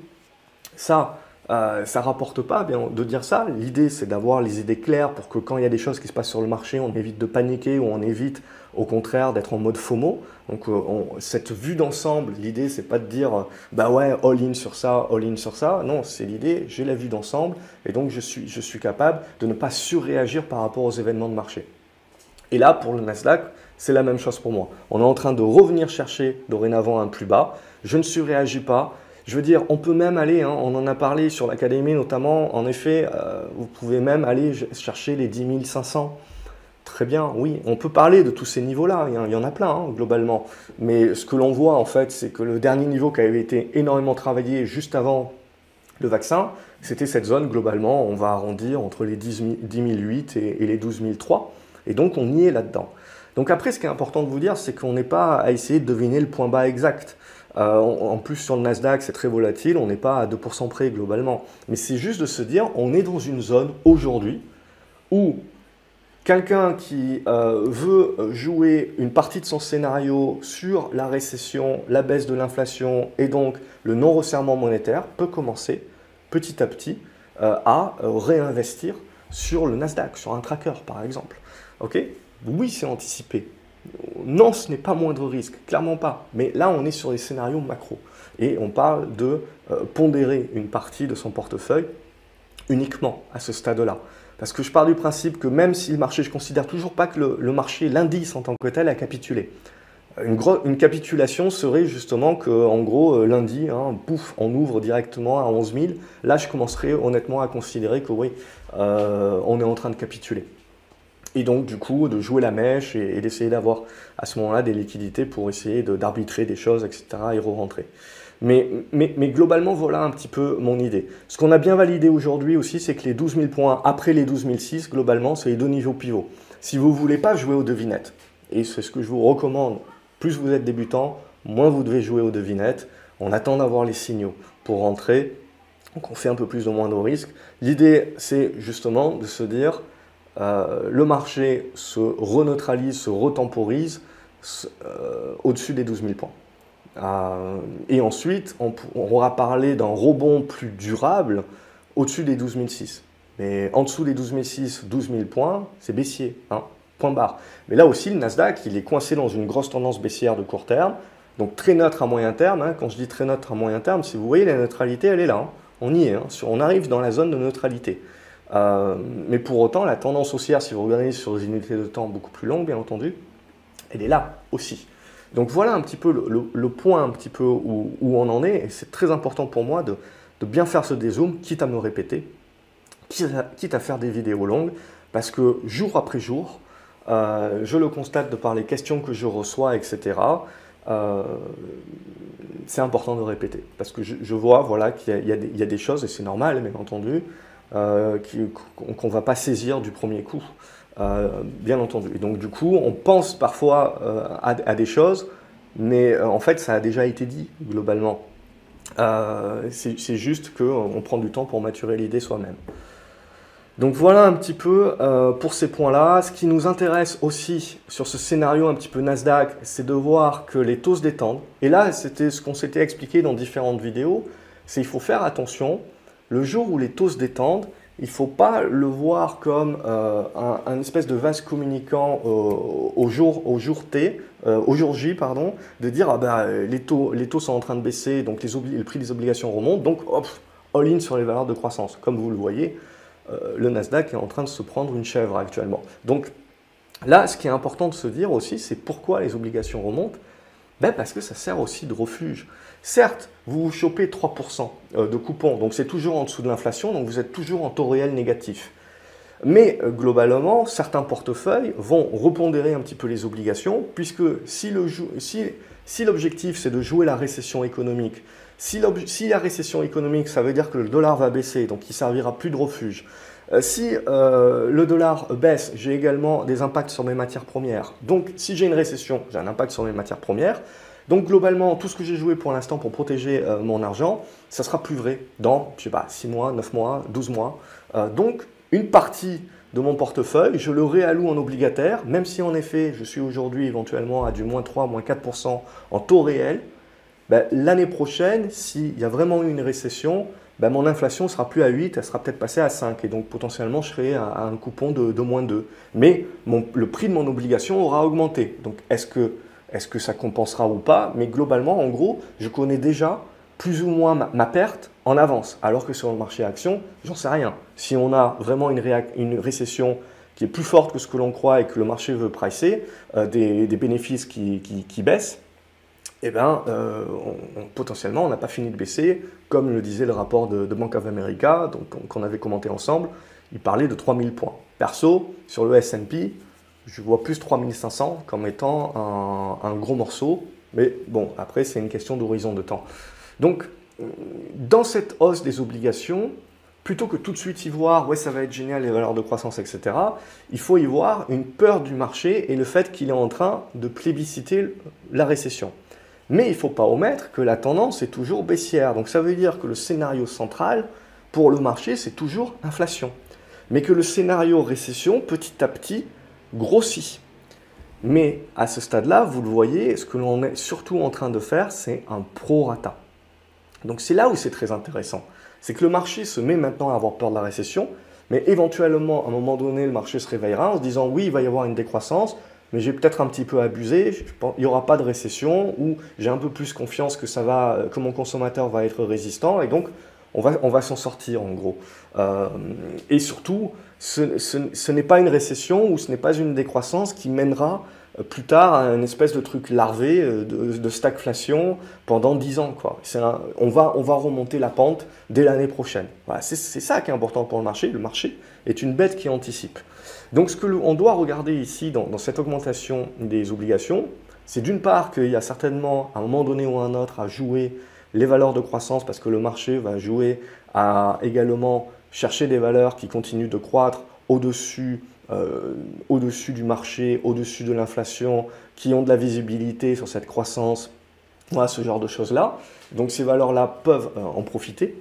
ça, euh, ça rapporte pas bien, de dire ça. L'idée, c'est d'avoir les idées claires pour que quand il y a des choses qui se passent sur le marché, on évite de paniquer ou on évite au contraire d'être en mode FOMO. Donc euh, cette vue d'ensemble, l'idée, c'est pas de dire bah ouais, all in sur ça, all in sur ça. Non, c'est l'idée, j'ai la vue d'ensemble et donc je suis, je suis capable de ne pas surréagir par rapport aux événements de marché. Et là, pour le Nasdaq, c'est la même chose pour moi. On est en train de revenir chercher dorénavant un plus bas. Je ne surréagis pas. Je veux dire, on peut même aller, hein, on en a parlé sur l'académie notamment, en effet, euh, vous pouvez même aller chercher les 10 500. Très bien, oui, on peut parler de tous ces niveaux-là, il y en a plein hein, globalement. Mais ce que l'on voit en fait, c'est que le dernier niveau qui avait été énormément travaillé juste avant le vaccin, c'était cette zone globalement, on va arrondir entre les 10 008 et, et les 12 003. Et donc on y est là-dedans. Donc après, ce qui est important de vous dire, c'est qu'on n'est pas à essayer de deviner le point bas exact. Euh, en plus, sur le Nasdaq, c'est très volatile, on n'est pas à 2% près globalement. Mais c'est juste de se dire, on est dans une zone aujourd'hui où quelqu'un qui euh, veut jouer une partie de son scénario sur la récession, la baisse de l'inflation et donc le non-resserrement monétaire peut commencer petit à petit euh, à réinvestir sur le Nasdaq, sur un tracker par exemple. Ok? Oui, c'est anticipé. Non, ce n'est pas moindre risque, clairement pas. Mais là, on est sur des scénarios macro. Et on parle de euh, pondérer une partie de son portefeuille uniquement à ce stade-là. Parce que je pars du principe que même si le marché, je ne considère toujours pas que le, marché, l'indice en tant que tel, a capitulé. Une, capitulation serait justement que, en gros, euh, lundi, hein, pouf, on ouvre directement à 11 000. Là, je commencerai honnêtement à considérer que oui, euh, on est en train de capituler. Et donc, du coup, de jouer la mèche et, d'essayer d'avoir à ce moment-là des liquidités pour essayer d'arbitrer des choses, etc. et re-rentrer. Mais, mais, mais, globalement, voilà un petit peu mon idée. Ce qu'on a bien validé aujourd'hui aussi, c'est que les 12 000 points après les 12 006, globalement, c'est les deux niveaux pivots. Si vous ne voulez pas jouer aux devinettes, et c'est ce que je vous recommande, plus vous êtes débutant, moins vous devez jouer aux devinettes. On attend d'avoir les signaux pour rentrer. Donc on fait un peu plus ou moins de risques. L'idée, c'est justement de se dire, le marché se reneutralise, se retemporise euh, au-dessus des 12 000 points. Euh, et ensuite, on, aura parlé d'un rebond plus durable au-dessus des 12 006. Mais en dessous des 12 006, 12 000 points, c'est baissier, hein, point barre. Mais là aussi, le Nasdaq, il est coincé dans une grosse tendance baissière de court terme, donc très neutre à moyen terme. Hein. Quand je dis très neutre à moyen terme, si vous voyez, la neutralité, elle est là. Hein. On y est, on arrive dans la zone de neutralité. Euh, mais pour autant, la tendance haussière, si vous regardez sur des unités de temps beaucoup plus longues, bien entendu, elle est là aussi. Donc voilà un petit peu le, point un petit peu où, on en est, et c'est très important pour moi de, bien faire ce dézoom, quitte à me répéter, quitte à, faire des vidéos longues, parce que jour après jour, euh, je le constate de par les questions que je reçois, etc. Euh, c'est important de répéter, parce que je, vois voilà, qu'il y, y, a des choses, et c'est normal, bien entendu, qu'on ne va pas saisir du premier coup. bien entendu. Et donc du coup, on pense parfois à, à, des choses, mais en fait, ça a déjà été dit globalement. C'est juste qu'on prend du temps pour maturer l'idée soi-même. Donc voilà un petit peu euh, pour ces points-là. Ce qui nous intéresse aussi sur ce scénario un petit peu Nasdaq, c'est de voir que les taux se détendent. Et là, c'était ce qu'on s'était expliqué dans différentes vidéos, c'est qu'il faut faire attention. Le jour où les taux se détendent, il ne faut pas le voir comme euh, un, espèce de vase communicant au, jour, au jour T, euh, au jour J, pardon, de dire ah ben, les, taux, les taux sont en train de baisser, donc les le prix des obligations remonte, donc hop, all-in sur les valeurs de croissance. Comme vous le voyez, euh, le Nasdaq est en train de se prendre une chèvre actuellement. Donc là, ce qui est important de se dire aussi, c'est pourquoi les obligations remontent ben Parce que ça sert aussi de refuge. Certes, vous chopez 3% euh, de coupons, donc c'est toujours en dessous de l'inflation, donc vous êtes toujours en taux réel négatif. Mais euh, globalement, certains portefeuilles vont repondérer un petit peu les obligations, puisque si l'objectif si, c'est de jouer la récession économique, si, la récession économique, ça veut dire que le dollar va baisser, donc il servira plus de refuge. Euh, si euh, le dollar baisse, j'ai également des impacts sur mes matières premières. Donc si j'ai une récession, j'ai un impact sur mes matières premières. Donc globalement, tout ce que j'ai joué pour l'instant pour protéger euh, mon argent, ça sera plus vrai dans, je sais pas, 6 mois, 9 mois, 12 mois. donc une partie de mon portefeuille, je le réalloue en obligataire, même si en effet je suis aujourd'hui éventuellement à du moins 3, moins 4% en taux réel, ben, l'année prochaine, s'il y a vraiment eu une récession, ben, mon inflation sera plus à 8, elle sera peut-être passée à 5. Et donc potentiellement, je serai à, un coupon de, moins 2. Mais le prix de mon obligation aura augmenté. Donc est-ce que, est que ça compensera ou pas? Mais globalement, en gros, je connais déjà plus ou moins ma, perte en avance. Alors que sur le marché action, j'en sais rien. Si on a vraiment une, récession qui est plus forte que ce que l'on croit et que le marché veut pricer, euh, des, bénéfices qui baissent, eh bien, euh, potentiellement, on n'a pas fini de baisser, comme le disait le rapport de, Bank of America, qu'on avait commenté ensemble, il parlait de 3000 points. Perso, sur le S&P, je vois plus 3500 comme étant un, gros morceau, mais bon, après, c'est une question d'horizon de temps. Donc, dans cette hausse des obligations, plutôt que tout de suite y voir, ouais, ça va être génial, les valeurs de croissance, etc., il faut y voir une peur du marché et le fait qu'il est en train de plébisciter la récession. Mais il ne faut pas omettre que la tendance est toujours baissière. Donc ça veut dire que le scénario central pour le marché, c'est toujours inflation. Mais que le scénario récession, petit à petit, grossit. Mais à ce stade-là, vous le voyez, ce que l'on est surtout en train de faire, c'est un prorata. Donc c'est là où c'est très intéressant. C'est que le marché se met maintenant à avoir peur de la récession, mais éventuellement, à un moment donné, le marché se réveillera en se disant oui, il va y avoir une décroissance, mais j'ai peut-être un petit peu abusé, il n'y aura pas de récession, ou j'ai un peu plus confiance que, ça va, que mon consommateur va être résistant, et donc on va, on va s'en sortir en gros. Euh, et surtout, ce, n'est pas une récession ou ce n'est pas une décroissance qui mènera euh, plus tard à une espèce de truc larvé euh, de, stagflation pendant 10 ans. On, va, on va remonter la pente dès l'année prochaine. C'est ça qui est important pour le marché. Le marché est une bête qui anticipe. Donc ce que on doit regarder ici dans, cette augmentation des obligations, c'est d'une part qu'il y a certainement à un moment donné ou à un autre à jouer les valeurs de croissance parce que le marché va jouer à également chercher des valeurs qui continuent de croître au-dessus euh, au-dessus du marché, au-dessus de l'inflation, qui ont de la visibilité sur cette croissance, voilà, ce genre de choses-là. Donc ces valeurs-là peuvent euh, en profiter.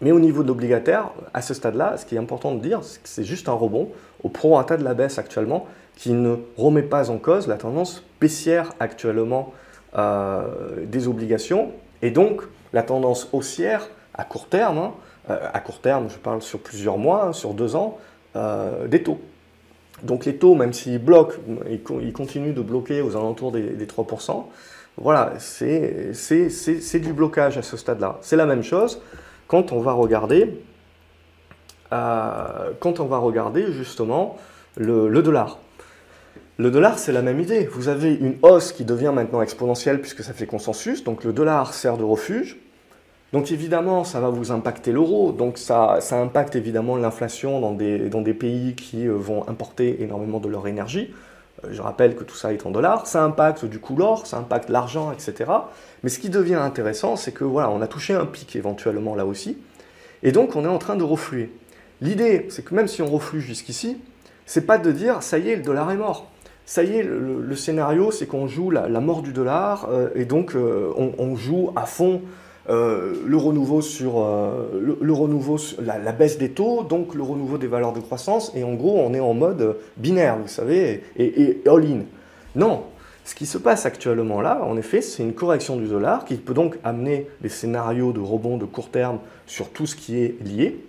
Mais au niveau de l'obligataire, à ce stade-là, ce qui est important de dire, c'est que c'est juste un rebond au pro-rata de la baisse actuellement, qui ne remet pas en cause la tendance baissière actuellement euh, des obligations, et donc la tendance haussière à court terme, hein, euh, à court terme, je parle sur plusieurs mois, hein, sur deux ans, euh, des taux. Donc les taux, même s'ils bloquent, ils, continuent de bloquer aux alentours des, des 3%. Voilà, c'est du blocage à ce stade-là. C'est la même chose quand on va regarder, euh, quand on va regarder justement le, dollar. Le dollar, c'est la même idée. Vous avez une hausse qui devient maintenant exponentielle puisque ça fait consensus. Donc le dollar sert de refuge. Donc évidemment, ça va vous impacter l'euro. Donc ça, impacte évidemment l'inflation dans des, dans des, pays qui euh, vont importer énormément de leur énergie. Euh, je rappelle que tout ça est en dollars. Ça impacte du coup l'or, ça impacte l'argent, etc. Mais ce qui devient intéressant, c'est que voilà, on a touché un pic éventuellement là aussi, et donc on est en train de refluer. L'idée, c'est que même si on reflue jusqu'ici, c'est pas de dire ça y est, le dollar est mort. Ça y est, le, scénario, c'est qu'on joue la, mort du dollar et donc on, joue à fond le renouveau sur, la, baisse des taux, donc le renouveau des valeurs de croissance, et en gros, on est en mode binaire, vous savez, et all-in. Non, ce qui se passe actuellement là, en effet, c'est une correction du dollar qui peut donc amener des scénarios de rebond de court terme sur tout ce qui est lié,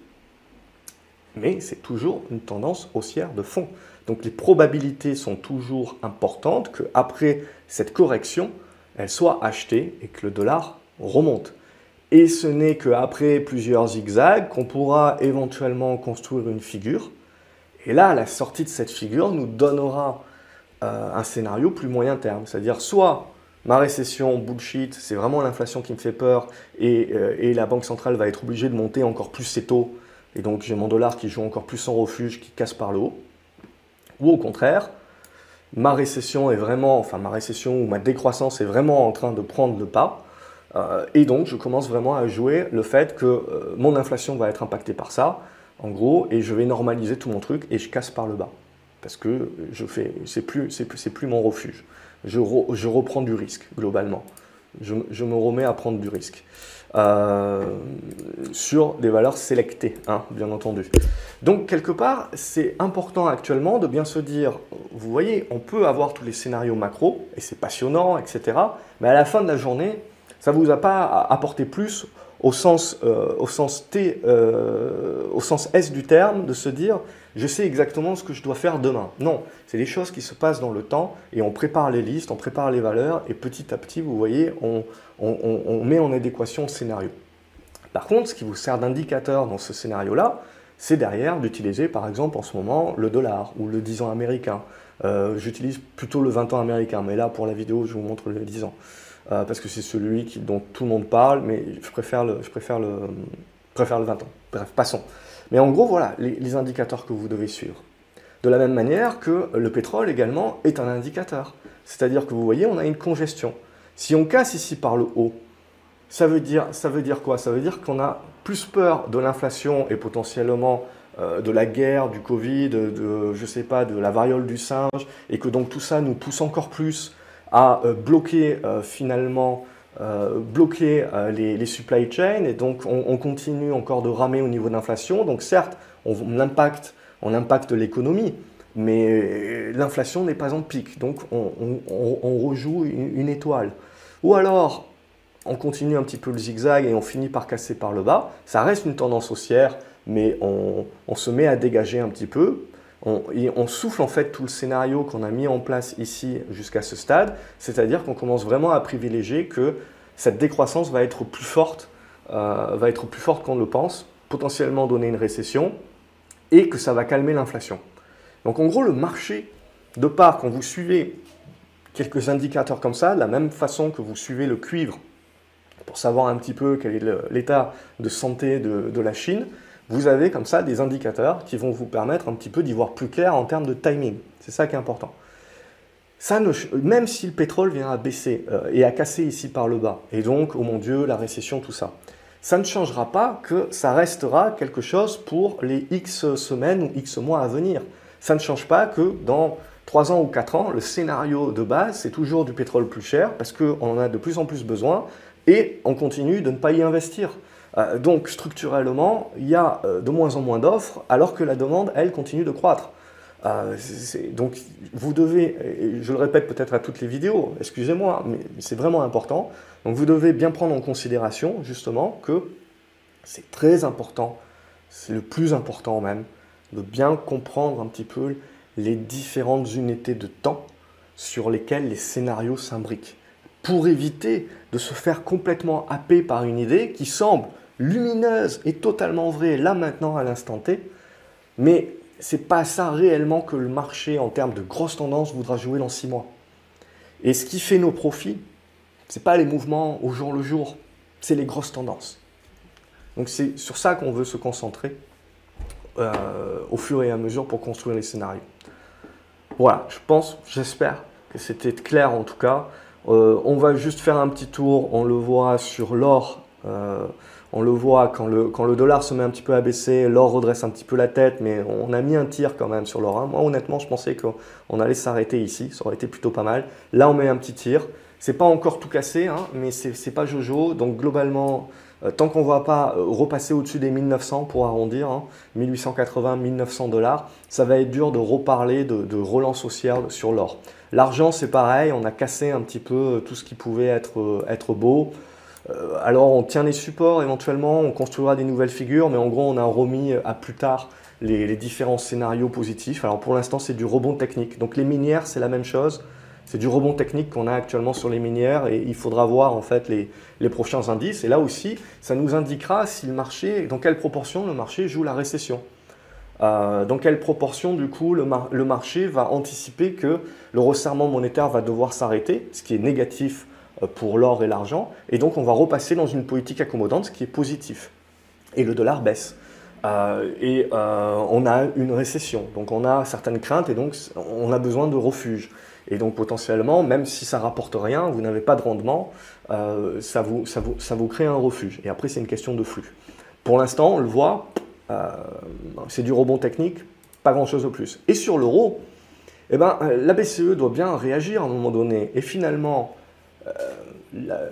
mais c'est toujours une tendance haussière de fond. Donc les probabilités sont toujours importantes qu'après cette correction, elle soit achetée et que le dollar remonte. Et ce n'est qu'après plusieurs zigzags qu'on pourra éventuellement construire une figure. Et là, la sortie de cette figure nous donnera euh, un scénario plus moyen terme. C'est-à-dire soit ma récession bullshit, c'est vraiment l'inflation qui me fait peur euh, et, la Banque centrale va être obligée de monter encore plus ses taux et donc j'ai mon dollar qui joue encore plus en refuge, qui casse par le haut. Ou au contraire, ma récession est vraiment, enfin ma récession ou ma décroissance est vraiment en train de prendre le pas. Euh, et donc je commence vraiment à jouer le fait que mon inflation va être impactée par ça, en gros, et je vais normaliser tout mon truc et je casse par le bas parce que je fais, c'est plus, c'est plus, plus, mon refuge. Je, reprends du risque globalement. Je, me remets à prendre du risque euh, sur des valeurs sélectées, hein, bien entendu. Donc quelque part, c'est important actuellement de bien se dire, vous voyez, on peut avoir tous les scénarios macro et c'est passionnant, etc. Mais à la fin de la journée, ça vous a pas apporté plus au sens, euh, au sens T, euh, au sens S du terme, de se dire je sais exactement ce que je dois faire demain. Non, c'est des choses qui se passent dans le temps et on prépare les listes, on prépare les valeurs et petit à petit, vous voyez, on, met en adéquation le scénario. Par contre, ce qui vous sert d'indicateur dans ce scénario-là, c'est derrière d'utiliser par exemple en ce moment le dollar ou le 10 ans américain. Euh, j'utilise plutôt le 20 ans américain, mais là pour la vidéo, je vous montre le 10 ans. Euh, parce que c'est celui dont tout le monde parle, mais je préfère le, je préfère le, préfère le 20 ans. Bref, passons. Mais en gros, voilà les, indicateurs que vous devez suivre. De la même manière que le pétrole également est un indicateur. C'est-à-dire que vous voyez, on a une congestion. Si on casse ici par le haut, ça veut dire, quoi? Ça veut dire qu'on a plus peur de l'inflation et potentiellement euh, de la guerre, du Covid, de, sais pas, de la variole du singe, et que donc tout ça nous pousse encore plus à euh, bloquer euh, finalement euh, bloquer les, supply chains et donc on, continue encore de ramer au niveau d'inflation. Donc certes, on, impacte, on impacte l'économie, mais l'inflation n'est pas en pic, donc on, rejoue une, étoile. Ou alors, on continue un petit peu le zigzag et on finit par casser par le bas. Ça reste une tendance haussière, mais on, se met à dégager un petit peu on, souffle en fait tout le scénario qu'on a mis en place ici jusqu'à ce stade, c'est-à-dire qu'on commence vraiment à privilégier que cette décroissance va être plus forte, euh, va forte qu'on le pense, potentiellement donner une récession, et que ça va calmer l'inflation. Donc en gros, le marché, de part quand vous suivez quelques indicateurs comme ça, de la même façon que vous suivez le cuivre pour savoir un petit peu quel est l'état de santé de la Chine, vous avez comme ça des indicateurs qui vont vous permettre un petit peu d'y voir plus clair en termes de timing. C'est ça qui est important. Ça même si le pétrole vient à baisser euh, et à casser ici par le bas, et donc, oh mon Dieu, la récession, tout ça, ça ne changera pas que ça restera quelque chose pour les X semaines ou X mois à venir. Ça ne change pas que dans 3 ans ou 4 ans, le scénario de base, c'est toujours du pétrole plus cher parce qu'on en a de plus en plus besoin et on continue de ne pas y investir. Euh, donc structurellement, il y a euh, de moins en moins d'offres alors que la demande, elle, continue de croître. Euh, donc vous devez, et je le répète peut-être à toutes les vidéos, excusez-moi, mais c'est vraiment important, donc vous devez bien prendre en considération justement que c'est très important, c'est le plus important même, de bien comprendre un petit peu les différentes unités de temps sur lesquelles les scénarios s'imbriquent, pour éviter de se faire complètement happer par une idée qui semble lumineuse et totalement vraie là maintenant à l'instant T, mais c'est pas ça réellement que le marché en termes de grosses tendances voudra jouer dans six mois. Et ce qui fait nos profits, c'est pas les mouvements au jour le jour, c'est les grosses tendances. Donc c'est sur ça qu'on veut se concentrer euh, au fur et à mesure pour construire les scénarios. Voilà, je pense, j'espère que c'était clair en tout cas. Euh, on va juste faire un petit tour, on le voit sur l'or on le voit quand le, quand le dollar se met un petit peu à baisser, l'or redresse un petit peu la tête, mais on a mis un tir quand même sur l'or. Hein. Moi, honnêtement, je pensais qu'on allait s'arrêter ici, ça aurait été plutôt pas mal. Là, on met un petit tir. C'est pas encore tout cassé, hein, mais c'est pas Jojo. Donc, globalement, euh, tant qu'on ne va pas euh, repasser au-dessus des 1900 pour arrondir, 1880, hein, 1900 dollars, ça va être dur de reparler de, de relance haussière sur l'or. L'argent, c'est pareil, on a cassé un petit peu euh, tout ce qui pouvait être, être beau. Euh, alors on tient les supports éventuellement, on construira des nouvelles figures, mais en gros on a remis à plus tard les, différents scénarios positifs. Alors pour l'instant c'est du rebond technique. Donc les minières c'est la même chose. C'est du rebond technique qu'on a actuellement sur les minières et il faudra voir en fait les, prochains indices. Et là aussi, ça nous indiquera si le marché, dans quelle proportion le marché joue la récession. Euh, dans quelle proportion du coup le, le, marché va anticiper que le resserrement monétaire va devoir s'arrêter, ce qui est négatif euh, pour l'or et l'argent, et donc on va repasser dans une politique accommodante, ce qui est positif. Et le dollar baisse. Euh, et euh, on a une récession, donc on a certaines craintes et donc on a besoin de refuge. Et donc potentiellement, même si ça rapporte rien, vous n'avez pas de rendement, ça, vous, ça, vous, ça, vous, crée un refuge. Et après, c'est une question de flux. Pour l'instant, on le voit, c'est du rebond technique, pas grand-chose de plus. Et sur l'euro, eh ben, la BCE doit bien réagir à un moment donné. Et finalement, euh,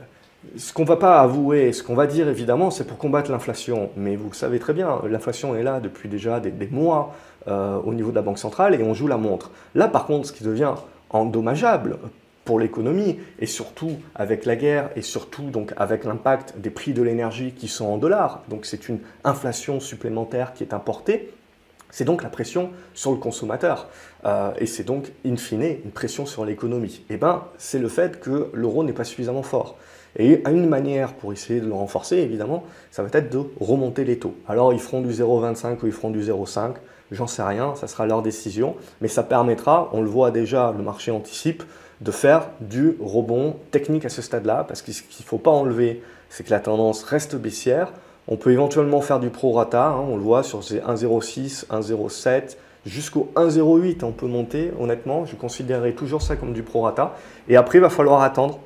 ce qu'on ne va pas avouer, ce qu'on va dire évidemment, c'est pour combattre l'inflation. Mais vous le savez très bien, l'inflation est là depuis déjà des, mois euh, au niveau de la Banque centrale et on joue la montre. Là par contre, ce qui devient endommageable pour l'économie et surtout avec la guerre et surtout donc avec l'impact des prix de l'énergie qui sont en dollars, donc c'est une inflation supplémentaire qui est importée, c'est donc la pression sur le consommateur. Euh, et c'est donc, in fine, une pression sur l'économie. Eh bien, c'est le fait que l'euro n'est pas suffisamment fort. Et une manière pour essayer de le renforcer, évidemment, ça va être de remonter les taux. Alors, ils feront du 0,25 ou ils feront du 0,5, j'en sais rien, ça sera leur décision. Mais ça permettra, on le voit déjà, le marché anticipe, de faire du rebond technique à ce stade-là, parce que ce qu'il ne faut pas enlever, c'est que la tendance reste baissière. On peut éventuellement faire du prorata, hein, on le voit sur ces 1,06, 1,07, jusqu'au 1,08 on peut monter, honnêtement, je considérerais toujours ça comme du prorata. Et après, il va falloir attendre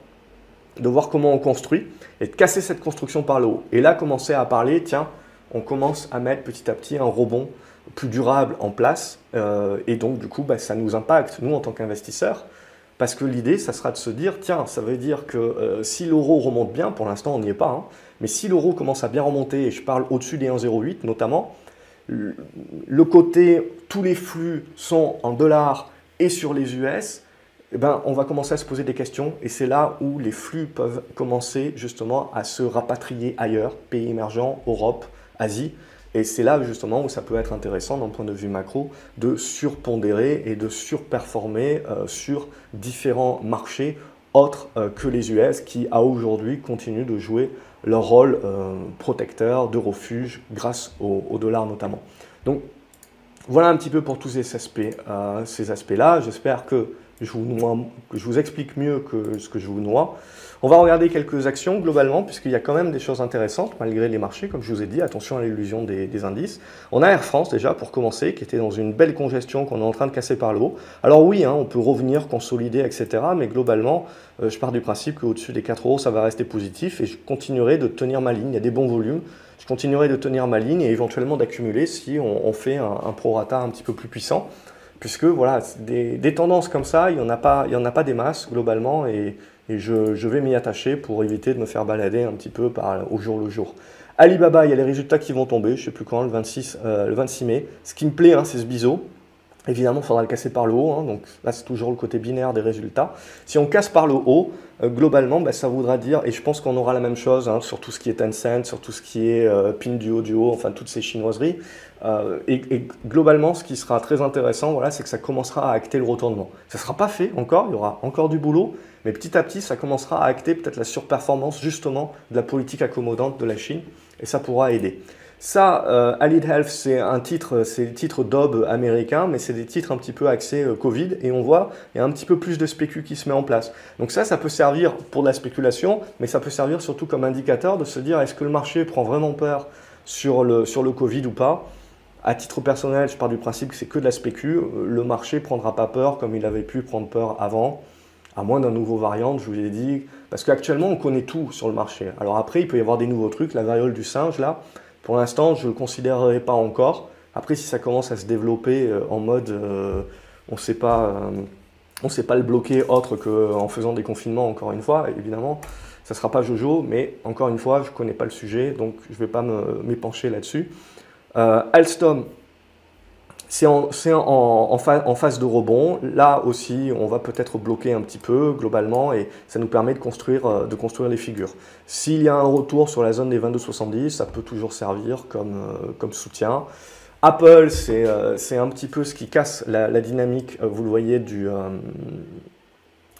de voir comment on construit et de casser cette construction par le haut. Et là, commencer à parler, tiens, on commence à mettre petit à petit un rebond plus durable en place. Euh, et donc, du coup, bah, ça nous impacte, nous, en tant qu'investisseurs. Parce que l'idée, ça sera de se dire, tiens, ça veut dire que euh, si l'euro remonte bien, pour l'instant on n'y est pas, hein, mais si l'euro commence à bien remonter, et je parle au-dessus des 1,08 notamment, le côté, tous les flux sont en dollars et sur les US, eh ben, on va commencer à se poser des questions et c'est là où les flux peuvent commencer justement à se rapatrier ailleurs, pays émergents, Europe, Asie. Et c'est là justement où ça peut être intéressant d'un point de vue macro de surpondérer et de surperformer euh, sur différents marchés autres euh, que les US qui à aujourd'hui continuent de jouer leur rôle euh, protecteur de refuge grâce au, dollar notamment. Donc voilà un petit peu pour tous ces aspects, ces aspects-là. J'espère que je vous, explique mieux que ce que je vous noie. On va regarder quelques actions globalement, puisqu'il y a quand même des choses intéressantes malgré les marchés, comme je vous ai dit, attention à l'illusion des, indices. On a Air France déjà pour commencer, qui était dans une belle congestion qu'on est en train de casser par le haut. Alors oui, hein, on peut revenir, consolider, etc. Mais globalement, euh, je pars du principe qu'au-dessus des 4 euros, ça va rester positif et je continuerai de tenir ma ligne. Il y a des bons volumes. Je continuerai de tenir ma ligne et éventuellement d'accumuler si on, fait un, un prorata un petit peu plus puissant puisque voilà, des, tendances comme ça, il n'y en, a pas, en a pas des masses globalement, et, je, vais m'y attacher pour éviter de me faire balader un petit peu par, au jour le jour. Alibaba, il y a les résultats qui vont tomber, je ne sais plus quand, le 26, euh, le 26 mai. Ce qui me plaît, hein, c'est ce biseau. Évidemment, il faudra le casser par le haut, hein, donc là c'est toujours le côté binaire des résultats. Si on casse par le haut, euh, globalement, bah, ça voudra dire, et je pense qu'on aura la même chose hein, sur tout ce qui est Tencent, sur tout ce qui est euh, Duo, enfin toutes ces chinoiseries. Euh, et, globalement, ce qui sera très intéressant, voilà, c'est que ça commencera à acter le retournement. Ça ne sera pas fait encore, il y aura encore du boulot, mais petit à petit, ça commencera à acter peut-être la surperformance justement de la politique accommodante de la Chine, et ça pourra aider. Ça, euh, Allied Health, c'est un titre, c'est le titre d'OB américain, mais c'est des titres un petit peu axés euh, Covid, et on voit, il y a un petit peu plus de spécu qui se met en place. Donc ça, ça peut servir pour de la spéculation, mais ça peut servir surtout comme indicateur de se dire, est-ce que le marché prend vraiment peur sur le, sur le Covid ou pas? À titre personnel, je pars du principe que c'est que de la spécu. Le marché prendra pas peur comme il avait pu prendre peur avant. à moins d'un nouveau variant, je vous l'ai dit, parce qu'actuellement on connaît tout sur le marché. Alors après, il peut y avoir des nouveaux trucs, la variole du singe là, pour l'instant je ne le considérerai pas encore. Après, si ça commence à se développer euh, en mode euh, on ne sait pas, sait pas le bloquer autre qu'en faisant des confinements, encore une fois, évidemment, ça ne sera pas Jojo, mais encore une fois, je ne connais pas le sujet, donc je ne vais pas m'épancher là-dessus. Alstom, c'est en, phase de rebond. Là aussi, on va peut-être bloquer un petit peu globalement et ça nous permet de construire, euh, les figures. S'il y a un retour sur la zone des 22,70, ça peut toujours servir comme, euh, soutien. Apple, euh, c'est un petit peu ce qui casse la, dynamique, vous le voyez, du,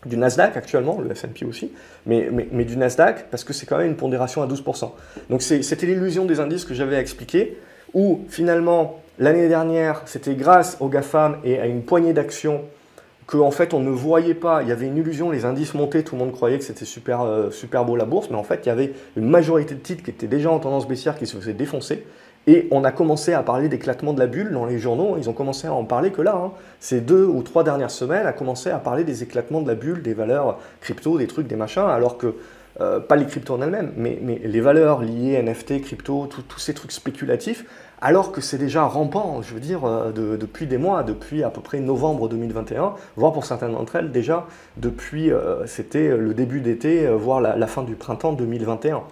Nasdaq actuellement, le S&P aussi, mais, mais, du Nasdaq parce que c'est quand même une pondération à 12%. Donc c'était l'illusion des indices que j'avais expliqué, où finalement L'année dernière, c'était grâce aux GAFAM et à une poignée d'actions qu'en en fait on ne voyait pas, il y avait une illusion, les indices montaient, tout le monde croyait que c'était super, euh, super beau la bourse, mais en fait il y avait une majorité de titres qui étaient déjà en tendance baissière qui se faisaient défoncer. Et on a commencé à parler d'éclatement de la bulle dans les journaux, ils ont commencé à en parler que là. Hein. Ces deux ou trois dernières semaines, a commencé à parler des éclatements de la bulle, des valeurs crypto, des trucs, des machins, alors que, euh, pas les cryptos en elles-mêmes, mais, les valeurs liées NFT, crypto, tous ces trucs spéculatifs, alors que c'est déjà rampant, je veux dire, euh, depuis des mois, depuis à peu près novembre 2021, voire pour certaines d'entre elles déjà depuis, euh, c'était le début d'été, voire la, fin du printemps 2021.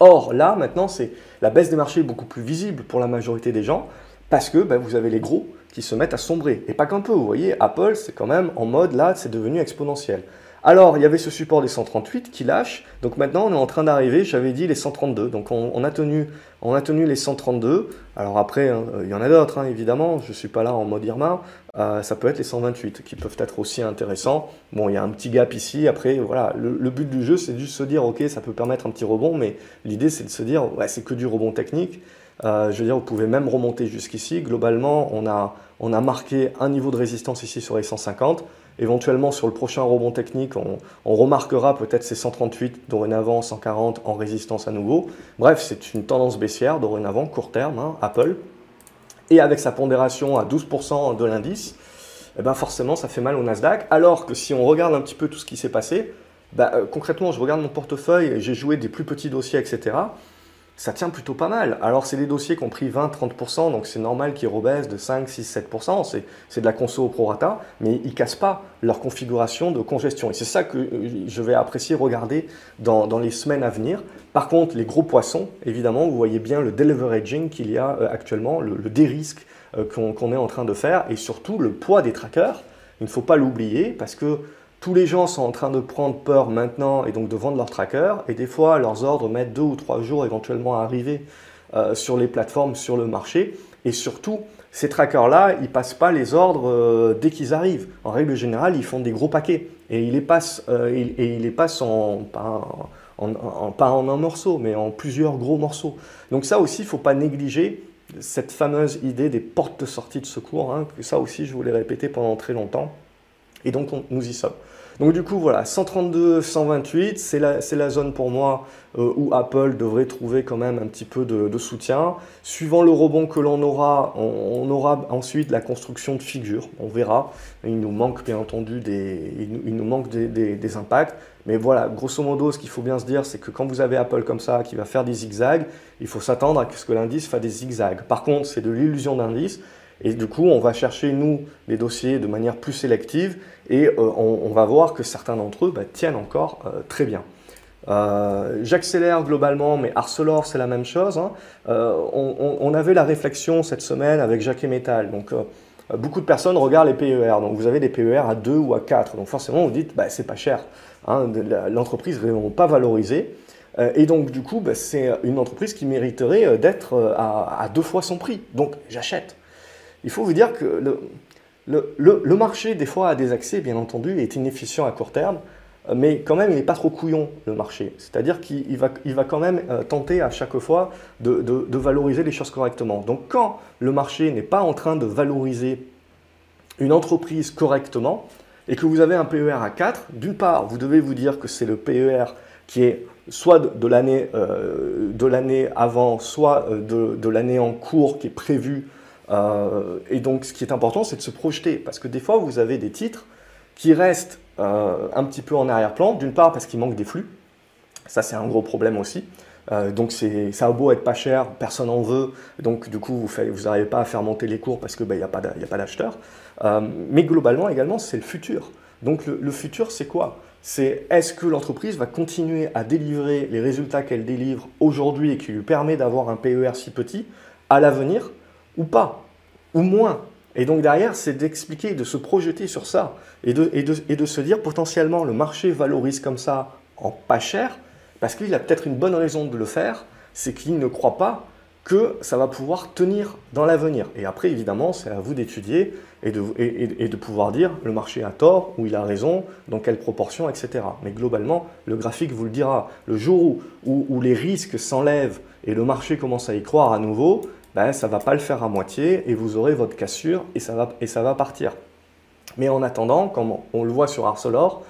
Or, là, maintenant, c'est la baisse des marchés beaucoup plus visible pour la majorité des gens, parce que ben, vous avez les gros qui se mettent à sombrer. Et pas qu'un peu, vous voyez, Apple, c'est quand même en mode, là, c'est devenu exponentiel. Alors, il y avait ce support des 138 qui lâche. Donc maintenant, on est en train d'arriver, j'avais dit les 132. Donc on, a tenu, on a tenu les 132. Alors après, hein, il y en a d'autres, hein, évidemment. Je ne suis pas là en mode Irma. Euh, ça peut être les 128 qui peuvent être aussi intéressants. Bon, il y a un petit gap ici. Après, voilà, le, but du jeu, c'est juste se dire, ok, ça peut permettre un petit rebond. Mais l'idée, c'est de se dire, c'est que du rebond technique. Euh, je veux dire, vous pouvez même remonter jusqu'ici. Globalement, on a, on a marqué un niveau de résistance ici sur les 150. Éventuellement, sur le prochain rebond technique, on, remarquera peut-être ces 138 dorénavant, 140 en résistance à nouveau. Bref, c'est une tendance baissière dorénavant, court terme, hein, Apple. Et avec sa pondération à 12% de l'indice, eh ben forcément, ça fait mal au Nasdaq. Alors que si on regarde un petit peu tout ce qui s'est passé, bah, euh, concrètement, je regarde mon portefeuille, j'ai joué des plus petits dossiers, etc ça tient plutôt pas mal. Alors, c'est des dossiers qui ont pris 20-30%, donc c'est normal qu'ils rebaissent de 5, 6, 7%. C'est de la conso au prorata, mais ils cassent pas leur configuration de congestion. Et c'est ça que je vais apprécier regarder dans, dans, les semaines à venir. Par contre, les gros poissons, évidemment, vous voyez bien le deleveraging qu'il y a euh, actuellement, le, dérisque euh, qu'on est en train de faire, et surtout le poids des trackers. Il ne faut pas l'oublier parce que tous les gens sont en train de prendre peur maintenant et donc de vendre leurs trackers. Et des fois, leurs ordres mettent deux ou trois jours éventuellement à arriver euh, sur les plateformes, sur le marché. Et surtout, ces trackers-là, ils ne passent pas les ordres euh, dès qu'ils arrivent. En règle générale, ils font des gros paquets. Et ils les passent, en, pas en, un morceau, mais en plusieurs gros morceaux. Donc ça aussi, il ne faut pas négliger cette fameuse idée des portes de sortie de secours. Hein, que ça aussi, je vous l'ai répété pendant très longtemps. Et donc, nous y sommes. Donc du coup, voilà, 132, 128, c'est la, la, zone pour moi euh, où Apple devrait trouver quand même un petit peu de, soutien. Suivant le rebond que l'on aura, on, aura ensuite la construction de figures, on verra. Il nous manque bien entendu des, il, nous manque des, des, impacts. Mais voilà, grosso modo, ce qu'il faut bien se dire, c'est que quand vous avez Apple comme ça qui va faire des zigzags, il faut s'attendre à ce que l'indice fasse des zigzags. Par contre, c'est de l'illusion d'indice. Et du coup, on va chercher, nous, les dossiers de manière plus sélective et euh, on, va voir que certains d'entre eux bah, tiennent encore euh, très bien. Euh, j'accélère globalement, mais Arcelor, c'est la même chose. Hein. On, avait la réflexion cette semaine avec Jacques Metal. Donc, beaucoup de personnes regardent les PER. Donc, vous avez des PER à 2 ou à 4. Donc, forcément, vous dites, bah, c'est pas cher. Hein. L'entreprise n'est vraiment pas valorisée. Et donc, du coup, bah, c'est une entreprise qui mériterait d'être à, à deux fois son prix. Donc, j'achète il faut vous dire que le, marché, des fois, a des accès, bien entendu, est inefficient à court terme, mais quand même, il n'est pas trop couillon, le marché. C'est-à-dire qu'il va, quand même euh, tenter à chaque fois de, valoriser les choses correctement. Donc, quand le marché n'est pas en train de valoriser une entreprise correctement, et que vous avez un PER à 4, d'une part, vous devez vous dire que c'est le PER qui est soit de, euh, l'année avant, soit euh, de, l'année en cours qui est prévue euh, et donc, ce qui est important, c'est de se projeter, parce que des fois, vous avez des titres qui restent un petit peu en arrière-plan, d'une part parce qu'il manque des flux, ça c'est un gros problème aussi. donc ça a beau être pas cher, personne n'en veut, donc du coup vous n'arrivez pas à faire monter les cours parce qu'il n'y a pas d'acheteurs. mais globalement également c'est le futur. Donc le futur c'est quoi? C'est est-ce que l'entreprise va continuer à délivrer les résultats qu'elle délivre aujourd'hui et qui lui permet d'avoir un PER si petit à l'avenir? Ou pas, ou moins. Et donc derrière, c'est d'expliquer, de se projeter sur ça et de, et, de, se dire potentiellement le marché valorise comme ça en pas cher parce qu'il a peut-être une bonne raison de le faire, c'est qu'il ne croit pas que ça va pouvoir tenir dans l'avenir. Et après, évidemment, c'est à vous d'étudier et de, et, de, pouvoir dire le marché a tort ou il a raison, dans quelle proportion, etc. Mais globalement, le graphique vous le dira. Le jour où, où, les risques s'enlèvent et le marché commence à y croire à nouveau, ben, ça ne va pas le faire à moitié et vous aurez votre cassure et ça va, et ça va partir. Mais en attendant, comme on le voit sur Arcelor,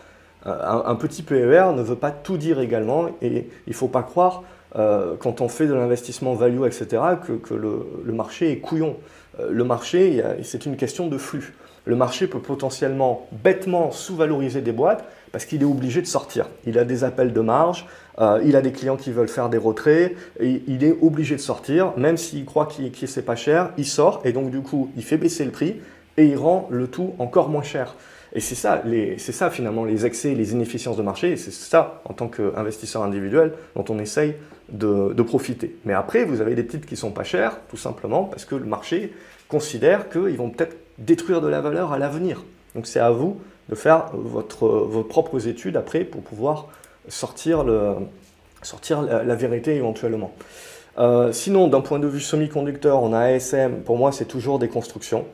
euh, un, petit PER ne veut pas tout dire également et il ne faut pas croire euh, quand on fait de l'investissement value, etc., que, le, marché est couillon. Euh, le marché, c'est une question de flux. Le marché peut potentiellement bêtement sous-valoriser des boîtes parce qu'il est obligé de sortir. Il a des appels de marge, euh, il a des clients qui veulent faire des retraits, et il est obligé de sortir, même s'il croit qu'il qu c'est pas cher, il sort et donc du coup il fait baisser le prix et il rend le tout encore moins cher. Et c'est ça, ça finalement les excès, les inefficiences de marché, et c'est ça en tant qu'investisseur individuel dont on essaye de, profiter. Mais après, vous avez des titres qui sont pas chers, tout simplement parce que le marché considère qu'ils vont peut-être détruire de la valeur à l'avenir. Donc c'est à vous de faire votre, vos propres études après pour pouvoir sortir, le, sortir la, vérité éventuellement. Euh, sinon, d'un point de vue semi-conducteur, on a ASM, pour moi c'est toujours des constructions.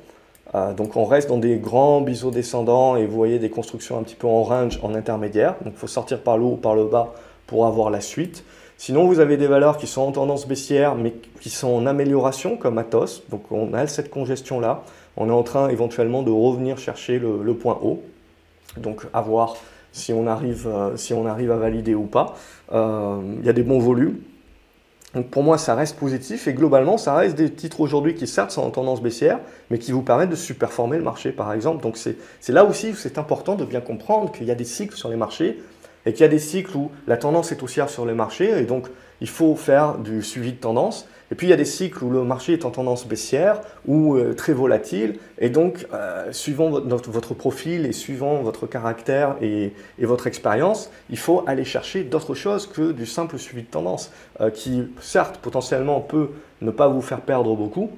Euh, donc on reste dans des grands biseaux descendants et vous voyez des constructions un petit peu en range, en intermédiaire. Donc il faut sortir par le haut ou par le bas pour avoir la suite. Sinon, vous avez des valeurs qui sont en tendance baissière, mais qui sont en amélioration, comme Atos. Donc, on a cette congestion-là. On est en train éventuellement de revenir chercher le, point haut. Donc, à voir si on arrive, euh, si on arrive à valider ou pas. Euh, il y a des bons volumes. Donc pour moi, ça reste positif et globalement, ça reste des titres aujourd'hui qui certes sont en tendance baissière, mais qui vous permettent de superformer le marché par exemple. Donc c'est là aussi où c'est important de bien comprendre qu'il y a des cycles sur les marchés et qu'il y a des cycles où la tendance est haussière sur les marchés et donc il faut faire du suivi de tendance. Et puis il y a des cycles où le marché est en tendance baissière ou euh, très volatile et donc euh, suivant votre, profil et suivant votre caractère et, et votre expérience, il faut aller chercher d'autres choses que du simple suivi de tendance euh, qui certes potentiellement peut ne pas vous faire perdre beaucoup,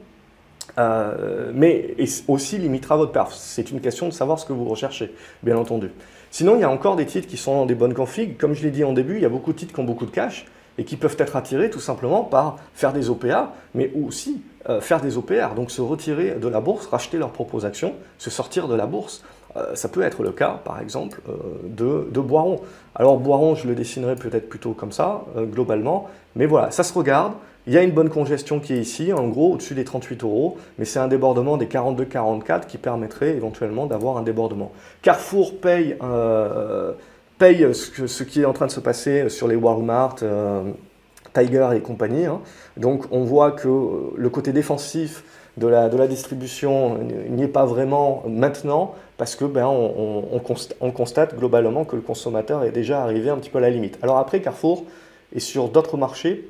mais aussi limitera votre perf. C'est une question de savoir ce que vous recherchez, bien entendu. Sinon, il y a encore des titres qui sont dans des bonnes configs. Comme je l'ai dit en début, il y a beaucoup de titres qui ont beaucoup de cash et qui peuvent être attirés tout simplement par faire des OPA, mais aussi euh, faire des OPR, donc se retirer de la bourse, racheter leurs propres actions, se sortir de la bourse. Euh, ça peut être le cas, par exemple, euh, de, de, Boiron. Alors Boiron, je le dessinerai peut-être plutôt comme ça, globalement, mais voilà, ça se regarde, il y a une bonne congestion qui est ici, en gros au-dessus des 38 euros, mais c'est un débordement des 42-44 qui permettrait éventuellement d'avoir un débordement. Carrefour paye, paye ce, qui est en train de se passer sur les Walmart, euh, Tiger et compagnie. Hein. Donc on voit que le côté défensif de la, distribution n'y est pas vraiment maintenant parce que ben, on, on, constate globalement que le consommateur est déjà arrivé un petit peu à la limite. Alors après, Carrefour est sur d'autres marchés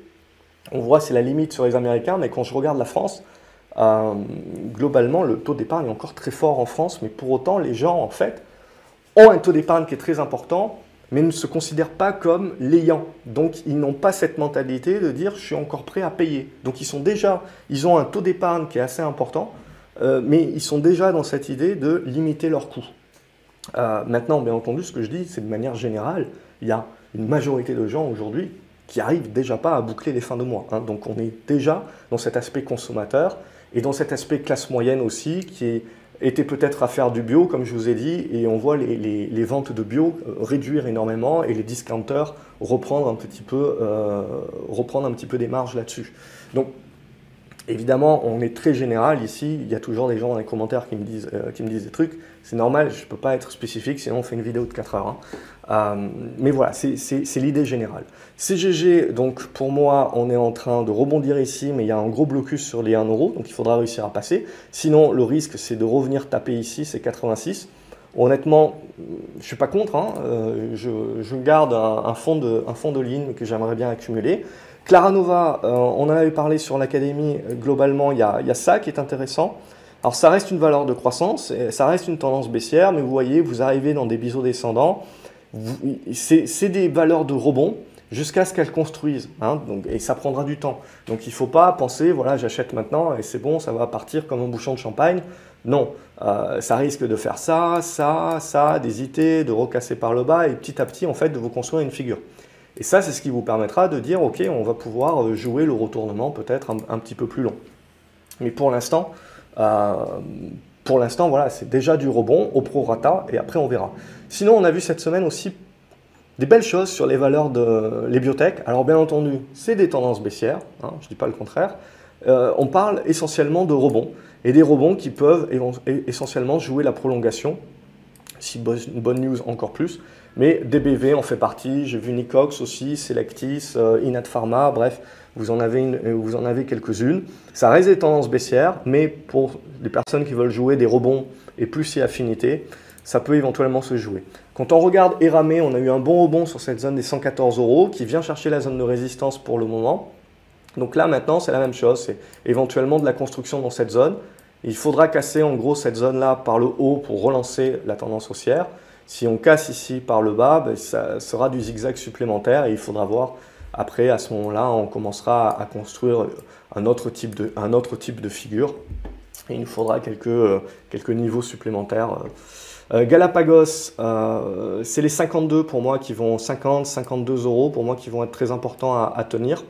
on voit c'est la limite sur les Américains, mais quand je regarde la France, euh, globalement, le taux d'épargne est encore très fort en France, mais pour autant, les gens, en fait, ont un taux d'épargne qui est très important, mais ne se considèrent pas comme l'ayant. Donc, ils n'ont pas cette mentalité de dire je suis encore prêt à payer. Donc, ils sont déjà, ils ont un taux d'épargne qui est assez important, euh, mais ils sont déjà dans cette idée de limiter leurs coûts. Euh, maintenant, bien entendu, ce que je dis, c'est de manière générale, il y a une majorité de gens aujourd'hui qui arrivent déjà pas à boucler les fins de mois. Hein. Donc on est déjà dans cet aspect consommateur et dans cet aspect classe moyenne aussi qui était peut-être à faire du bio, comme je vous ai dit, et on voit les, ventes de bio euh, réduire énormément et les discounters reprendre un petit peu, euh, reprendre un petit peu des marges là-dessus. Évidemment, on est très général ici. Il y a toujours des gens dans les commentaires qui me disent, euh, qui me disent des trucs. C'est normal, je ne peux pas être spécifique, sinon on fait une vidéo de 4 heures. Hein. Euh, mais voilà, c'est l'idée générale. CGG, donc pour moi, on est en train de rebondir ici, mais il y a un gros blocus sur les 1 euro, donc il faudra réussir à passer. Sinon, le risque, c'est de revenir taper ici, c'est 86. honnêtement, je ne suis pas contre, hein. euh, je, garde un, fond de, un fond de ligne que j'aimerais bien accumuler. Claranova, euh, on en avait parlé sur l'académie, globalement, il y, a, ça qui est intéressant. Alors ça reste une valeur de croissance, ça reste une tendance baissière, mais vous voyez, vous arrivez dans des biseaux descendants, c'est des valeurs de rebond jusqu'à ce qu'elles construisent, hein, et ça prendra du temps. Donc il ne faut pas penser, voilà, j'achète maintenant et c'est bon, ça va partir comme un bouchon de champagne. Non, euh, ça risque de faire ça, ça, ça, d'hésiter, de recasser par le bas et petit à petit, en fait, de vous construire une figure. Et ça, c'est ce qui vous permettra de dire, OK, on va pouvoir euh, jouer le retournement peut-être un, petit peu plus long. Mais pour l'instant, euh, pour l'instant, voilà, c'est déjà du rebond au prorata et après on verra. Sinon, on a vu cette semaine aussi des belles choses sur les valeurs de les biotech. Alors bien entendu, c'est des tendances baissières, hein, je ne dis pas le contraire. on parle essentiellement de rebond et des rebonds qui peuvent essentiellement jouer la prolongation, si bonne news encore plus, mais DBV en fait partie, j'ai vu Nicox aussi, Selectis, euh, Inat Pharma, bref, vous en avez, euh, avez quelques-unes. Ça reste des tendances baissières, mais pour les personnes qui veulent jouer des rebonds et plus si affinité, ça peut éventuellement se jouer. Quand on regarde Eramé, on a eu un bon rebond sur cette zone des 114 euros qui vient chercher la zone de résistance pour le moment. Donc là, maintenant, c'est la même chose. C'est éventuellement de la construction dans cette zone. Il faudra casser en gros cette zone-là par le haut pour relancer la tendance haussière. Si on casse ici par le bas, ben, ça sera du zigzag supplémentaire et il faudra voir après, à ce moment-là, on commencera à construire un autre type de, un autre type de figure. Et il nous faudra quelques, euh, quelques niveaux supplémentaires. Euh, Galapagos, euh, c'est les 52 pour moi qui vont 50, 52 euros pour moi qui vont être très importants à tenir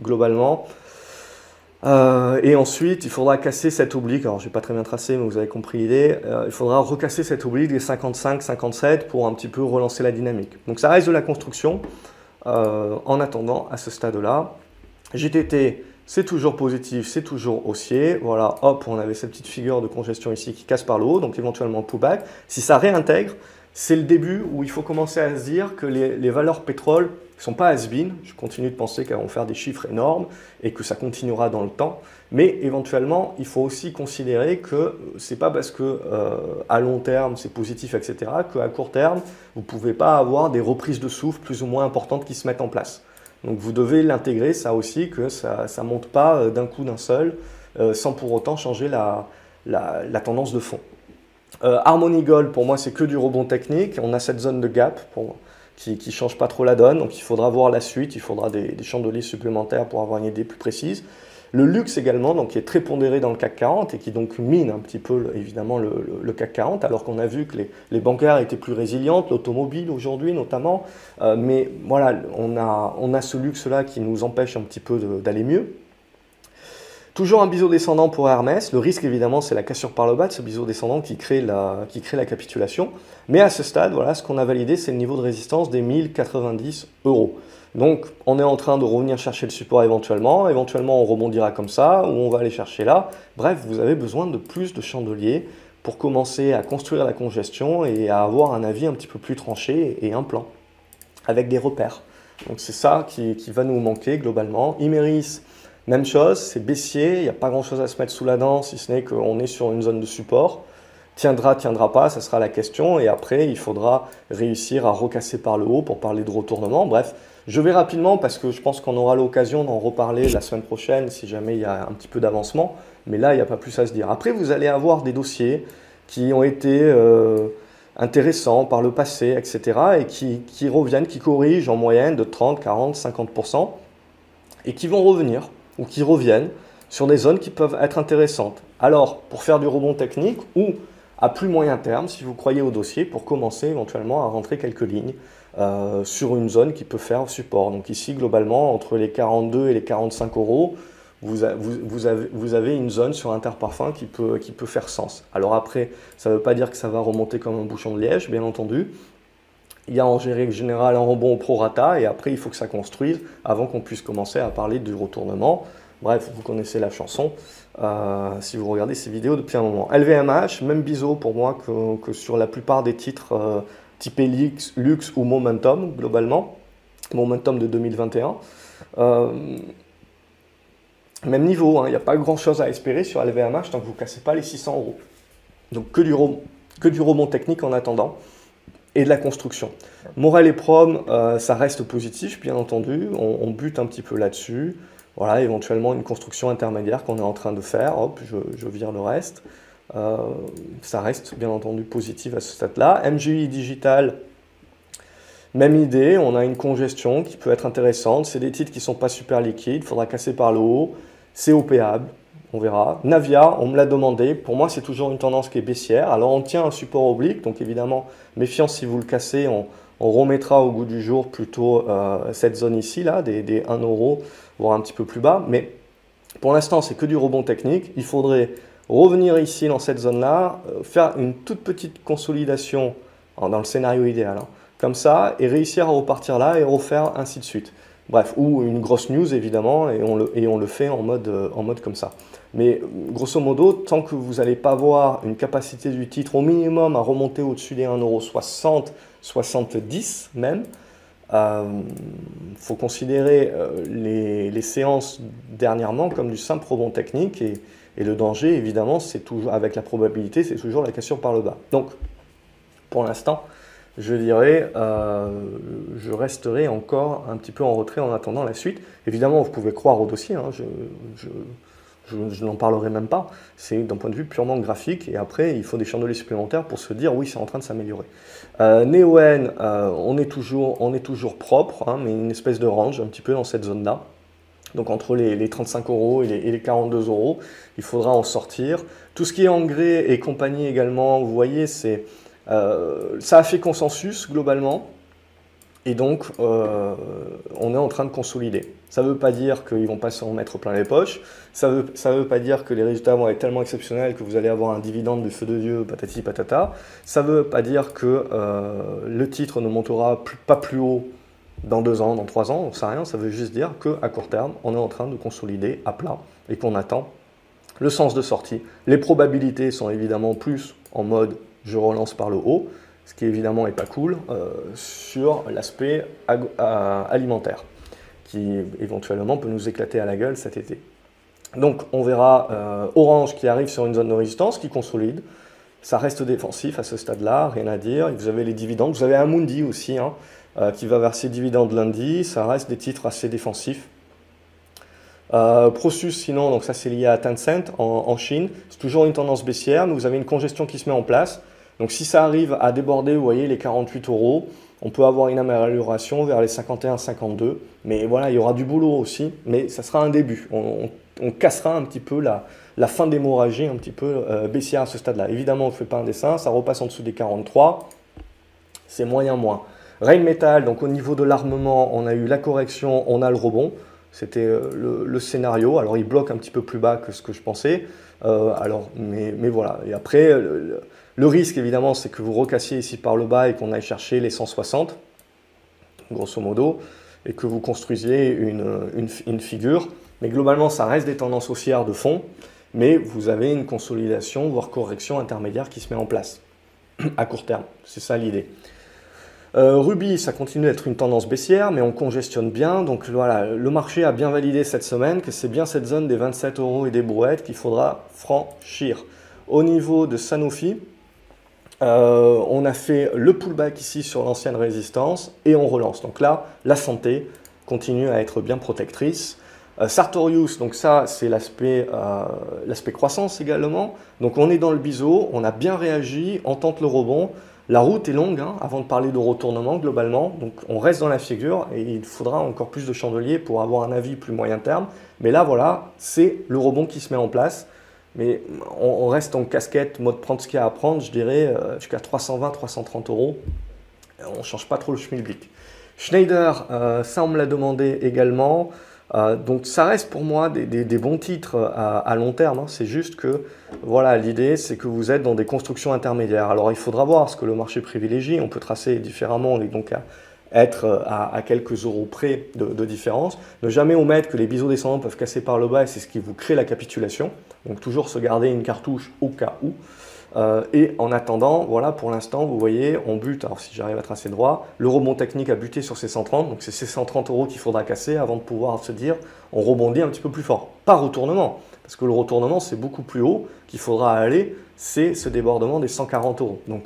globalement. Euh, et ensuite, il faudra casser cet oblique. Alors, je n'ai pas très bien tracé, mais vous avez compris l'idée. Euh, il faudra recasser cet oblique des 55-57 pour un petit peu relancer la dynamique. Donc, ça reste de la construction euh, en attendant à ce stade-là. GTT, c'est toujours positif, c'est toujours haussier. Voilà, hop, on avait cette petite figure de congestion ici qui casse par le haut, donc éventuellement pullback. Si ça réintègre, c'est le début où il faut commencer à se dire que les, les valeurs pétrole ne sont pas has -been. Je continue de penser qu'elles vont faire des chiffres énormes et que ça continuera dans le temps. Mais éventuellement, il faut aussi considérer que ce n'est pas parce que euh, à long terme c'est positif, etc., qu'à court terme, vous ne pouvez pas avoir des reprises de souffle plus ou moins importantes qui se mettent en place. Donc vous devez l'intégrer, ça aussi, que ça ne monte pas euh, d'un coup d'un seul, euh, sans pour autant changer la, la, tendance de fond. Harmony Gold, pour moi, c'est que du rebond technique. On a cette zone de gap. Pour, qui change pas trop la donne. Donc il faudra voir la suite, il faudra des, chandeliers supplémentaires pour avoir une idée plus précise. Le luxe également, donc, qui est très pondéré dans le CAC 40 et qui donc mine un petit peu évidemment le, CAC 40, alors qu'on a vu que les, les, bancaires étaient plus résilientes, l'automobile aujourd'hui notamment. Euh, mais voilà, on a, on a ce luxe-là qui nous empêche un petit peu d'aller mieux. Toujours un biseau descendant pour Hermès. Le risque, évidemment, c'est la cassure par le bas de ce biseau descendant qui crée la, qui crée la capitulation. Mais à ce stade, voilà, ce qu'on a validé, c'est le niveau de résistance des 1090 euros. Donc, on est en train de revenir chercher le support éventuellement. Éventuellement, on rebondira comme ça, ou on va aller chercher là. Bref, vous avez besoin de plus de chandeliers pour commencer à construire la congestion et à avoir un avis un petit peu plus tranché et un plan avec des repères. Donc, c'est ça qui, qui, va nous manquer globalement. Imeris, même chose, c'est baissier, il n'y a pas grand chose à se mettre sous la dent, si ce n'est qu'on est sur une zone de support. Tiendra, tiendra pas, ça sera la question. Et après, il faudra réussir à recasser par le haut pour parler de retournement. Bref, je vais rapidement parce que je pense qu'on aura l'occasion d'en reparler la semaine prochaine si jamais il y a un petit peu d'avancement. Mais là, il n'y a pas plus à se dire. Après, vous allez avoir des dossiers qui ont été euh, intéressants par le passé, etc. et qui reviennent, qui corrigent en moyenne de 30, 40, 50% et qui vont revenir ou qui reviennent sur des zones qui peuvent être intéressantes. Alors, pour faire du rebond technique ou à plus moyen terme, si vous croyez au dossier, pour commencer éventuellement à rentrer quelques lignes euh, sur une zone qui peut faire support. Donc ici, globalement, entre les 42 et les 45 euros, vous, avez, une zone sur Interparfum qui peut, qui peut faire sens. Alors après, ça ne veut pas dire que ça va remonter comme un bouchon de liège, bien entendu, il y a en général un rebond au prorata et après il faut que ça construise avant qu'on puisse commencer à parler du retournement. Bref, vous connaissez la chanson euh, si vous regardez ces vidéos depuis un moment. LVMH, même biseau pour moi que, sur la plupart des titres euh, typés Lux, Lux, ou Momentum globalement. Momentum de 2021. Euh, même niveau, hein. il n'y a pas grand chose à espérer sur LVMH tant que vous ne cassez pas les 600 euros. Donc que du rebond technique en attendant et de la construction. Morel et Prom, euh, ça reste positif, bien entendu. On, bute un petit peu là-dessus. Voilà, éventuellement une construction intermédiaire qu'on est en train de faire. Hop, je, vire le reste. Euh, ça reste bien entendu positif à ce stade-là. MGI Digital, même idée, on a une congestion qui peut être intéressante. C'est des titres qui ne sont pas super liquides, il faudra casser par le haut. C'est opéable, on verra. Navia, on me l'a demandé. Pour moi, c'est toujours une tendance qui est baissière. Alors, on tient un support oblique, donc évidemment, méfiance si vous le cassez, on, remettra au goût du jour plutôt euh, cette zone ici, là, des, des 1 euro, voire un petit peu plus bas. Mais pour l'instant, c'est que du rebond technique. Il faudrait revenir ici dans cette zone-là, euh, faire une toute petite consolidation dans le scénario idéal. Hein, comme ça, et réussir à repartir là et refaire ainsi de suite. Bref, ou une grosse news évidemment, et on le, et on le fait en mode, euh, en mode comme ça. Mais grosso modo, tant que vous n'allez pas voir une capacité du titre au minimum à remonter au-dessus des 1,60€, 70 même, il euh, faut considérer euh, les, les, séances dernièrement comme du simple rebond technique et, et le danger, évidemment, c'est toujours avec la probabilité, c'est toujours la cassure par le bas. Donc, pour l'instant, je dirais, euh, je resterai encore un petit peu en retrait en attendant la suite. Évidemment, vous pouvez croire au dossier, hein, je, n'en parlerai même pas. C'est d'un point de vue purement graphique, et après, il faut des chandeliers supplémentaires pour se dire, oui, c'est en train de s'améliorer. Euh, Neoen, euh, on, est toujours, propre, hein, mais une espèce de range, un petit peu dans cette zone-là. Donc entre les, 35 euros et les, et les, 42 euros, il faudra en sortir. Tout ce qui est engrais et compagnie également, vous voyez, c'est ça a fait consensus globalement, et donc euh, on est en train de consolider. Ça ne veut pas dire qu'ils vont pas s'en mettre plein les poches, ça ne veut pas dire que les résultats vont être tellement exceptionnels que vous allez avoir un dividende du feu de Dieu, patati patata. Ça ne veut pas dire que euh, le titre ne montera pas plus haut dans deux ans, dans trois ans, on ne sait rien, ça veut juste dire qu'à court terme, on est en train de consolider à plat et qu'on attend le sens de sortie. Les probabilités sont évidemment plus en mode je relance par le haut, ce qui évidemment n'est pas cool, euh, sur l'aspect alimentaire, qui éventuellement peut nous éclater à la gueule cet été. Donc on verra euh, Orange qui arrive sur une zone de résistance, qui consolide, ça reste défensif à ce stade-là, rien à dire. Vous avez les dividendes, vous avez Amundi aussi, hein, euh, qui va verser dividendes lundi, ça reste des titres assez défensifs. Euh, Prosus, sinon, donc ça c'est lié à Tencent en, Chine, c'est toujours une tendance baissière, mais vous avez une congestion qui se met en place. Donc si ça arrive à déborder, vous voyez, les 48 euros, on peut avoir une amélioration vers les 51-52. Mais voilà, il y aura du boulot aussi, mais ça sera un début. On, cassera un petit peu la, fin d'hémorragie, un petit peu euh, baissière à ce stade-là. Évidemment, on ne fait pas un dessin, ça repasse en dessous des 43, c'est moyen moins. Rain Metal, donc au niveau de l'armement, on a eu la correction, on a le rebond. C'était euh, le, scénario. Alors, il bloque un petit peu plus bas que ce que je pensais. Euh, alors, mais, mais, voilà. Et après, le, risque, évidemment, c'est que vous recassiez ici par le bas et qu'on aille chercher les 160, grosso modo, et que vous construisiez une, une, une figure. Mais globalement, ça reste des tendances haussières de fond, mais vous avez une consolidation, voire correction intermédiaire qui se met en place [clears throat] à court terme. C'est ça l'idée. Euh, Ruby, ça continue d'être une tendance baissière, mais on congestionne bien. Donc voilà, le marché a bien validé cette semaine que c'est bien cette zone des 27 euros et des brouettes qu'il faudra franchir. Au niveau de Sanofi, euh, on a fait le pullback ici sur l'ancienne résistance et on relance. Donc là, la santé continue à être bien protectrice. Euh, Sartorius, donc ça c'est l'aspect croissance également. Donc on est dans le biseau, on a bien réagi, on tente le rebond. La route est longue hein, avant de parler de retournement globalement, donc on reste dans la figure et il faudra encore plus de chandeliers pour avoir un avis plus moyen terme. Mais là voilà, c'est le rebond qui se met en place. Mais on, reste en casquette, mode prendre ce qu'il y a à prendre, je dirais euh, jusqu'à 320-330 euros. On ne change pas trop le schmilblick. Schneider, euh, ça on me l'a demandé également. Euh, donc ça reste pour moi des, bons titres à, long terme. Hein. C'est juste que voilà, l'idée c'est que vous êtes dans des constructions intermédiaires. Alors il faudra voir ce que le marché privilégie. On peut tracer différemment. Est donc à être à, quelques euros près de, différence. Ne jamais omettre que les biseaux descendants peuvent casser par le bas et c'est ce qui vous crée la capitulation. Donc toujours se garder une cartouche au cas où. Euh, et en attendant, voilà, pour l'instant, vous voyez, on bute, alors si j'arrive à tracer droit, le rebond technique a buté sur ces 130, donc c'est ces 130 euros qu'il faudra casser avant de pouvoir se dire, on rebondit un petit peu plus fort. Pas retournement, Parce que le retournement, c'est beaucoup plus haut qu'il faudra aller, c'est ce débordement des 140 euros. Donc,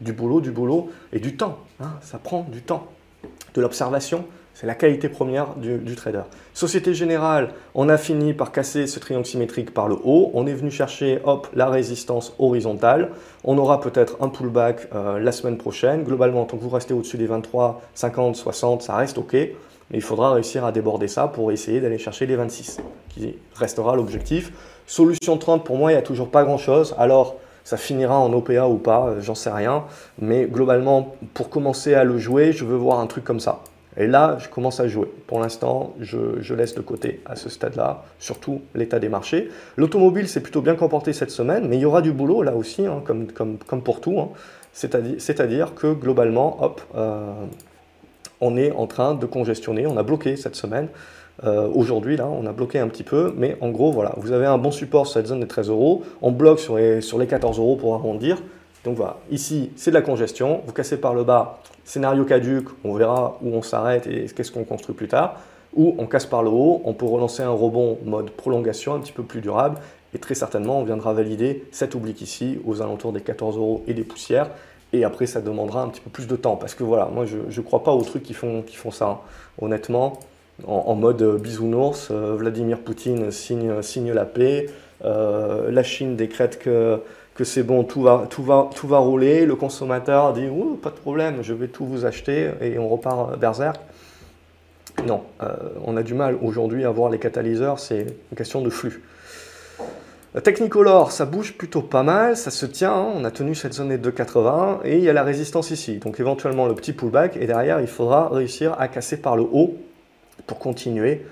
du boulot, du boulot et du temps. Hein, ça prend du temps. De l'observation, c'est la qualité première du, trader. Société Générale, on a fini par casser ce triangle symétrique par le haut. On est venu chercher, hop, la résistance horizontale. On aura peut-être un pullback euh, la semaine prochaine. Globalement, tant que vous restez au-dessus des 23, 50, 60, ça reste OK. Mais il faudra réussir à déborder ça pour essayer d'aller chercher les 26, qui restera l'objectif. Solution 30, pour moi, il n'y a toujours pas grand-chose. Alors, ça finira en OPA ou pas, euh, j'en sais rien. Mais globalement, pour commencer à le jouer, je veux voir un truc comme ça. Et là, je commence à jouer. Pour l'instant, je, laisse de côté à ce stade-là, surtout l'état des marchés. L'automobile s'est plutôt bien comporté cette semaine, mais il y aura du boulot là aussi, hein, comme, pour tout. Hein. C'est-à-dire que globalement, hop, euh, on est en train de congestionner. On a bloqué cette semaine. Euh, aujourd'hui, là, on a bloqué un petit peu, mais en gros, voilà, vous avez un bon support sur cette zone des 13 euros. On bloque sur les, sur les 14 euros pour arrondir. Donc voilà, ici, c'est de la congestion. Vous cassez par le bas, Scénario caduc, on verra où on s'arrête et qu'est-ce qu'on construit plus tard. Ou on casse par le haut, on peut relancer un rebond mode prolongation un petit peu plus durable. Et très certainement, on viendra valider cet oblique ici, aux alentours des 14 euros et des poussières. Et après, ça demandera un petit peu plus de temps. Parce que voilà, moi, je ne crois pas aux trucs qui font, qui font ça. Hein. Honnêtement, en, mode bisounours, euh, Vladimir Poutine signe, signe la paix, euh, la Chine décrète que que c'est bon, tout va, tout, va, tout va rouler, le consommateur dit pas de problème, je vais tout vous acheter et on repart berserk. Non, euh, on a du mal aujourd'hui à voir les catalyseurs, c'est une question de flux. Technicolor, ça bouge plutôt pas mal, ça se tient, hein. on a tenu cette zone des 2,80 et il y a la résistance ici. Donc éventuellement le petit pullback et derrière il faudra réussir à casser par le haut pour continuer,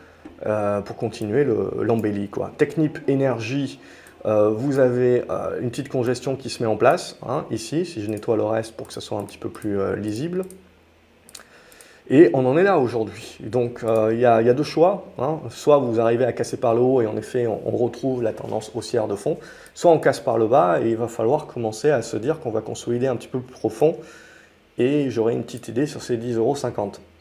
euh, pour continuer l'embellie. Technip énergie, euh, vous avez euh, une petite congestion qui se met en place, hein, ici, si je nettoie le reste pour que ça soit un petit peu plus euh, lisible. Et on en est là aujourd'hui. Donc il y, a deux choix. Hein. Soit vous arrivez à casser par le haut et en effet on, retrouve la tendance haussière de fond, soit on casse par le bas et il va falloir commencer à se dire qu'on va consolider un petit peu plus profond et j'aurai une petite idée sur ces 10,50 euros.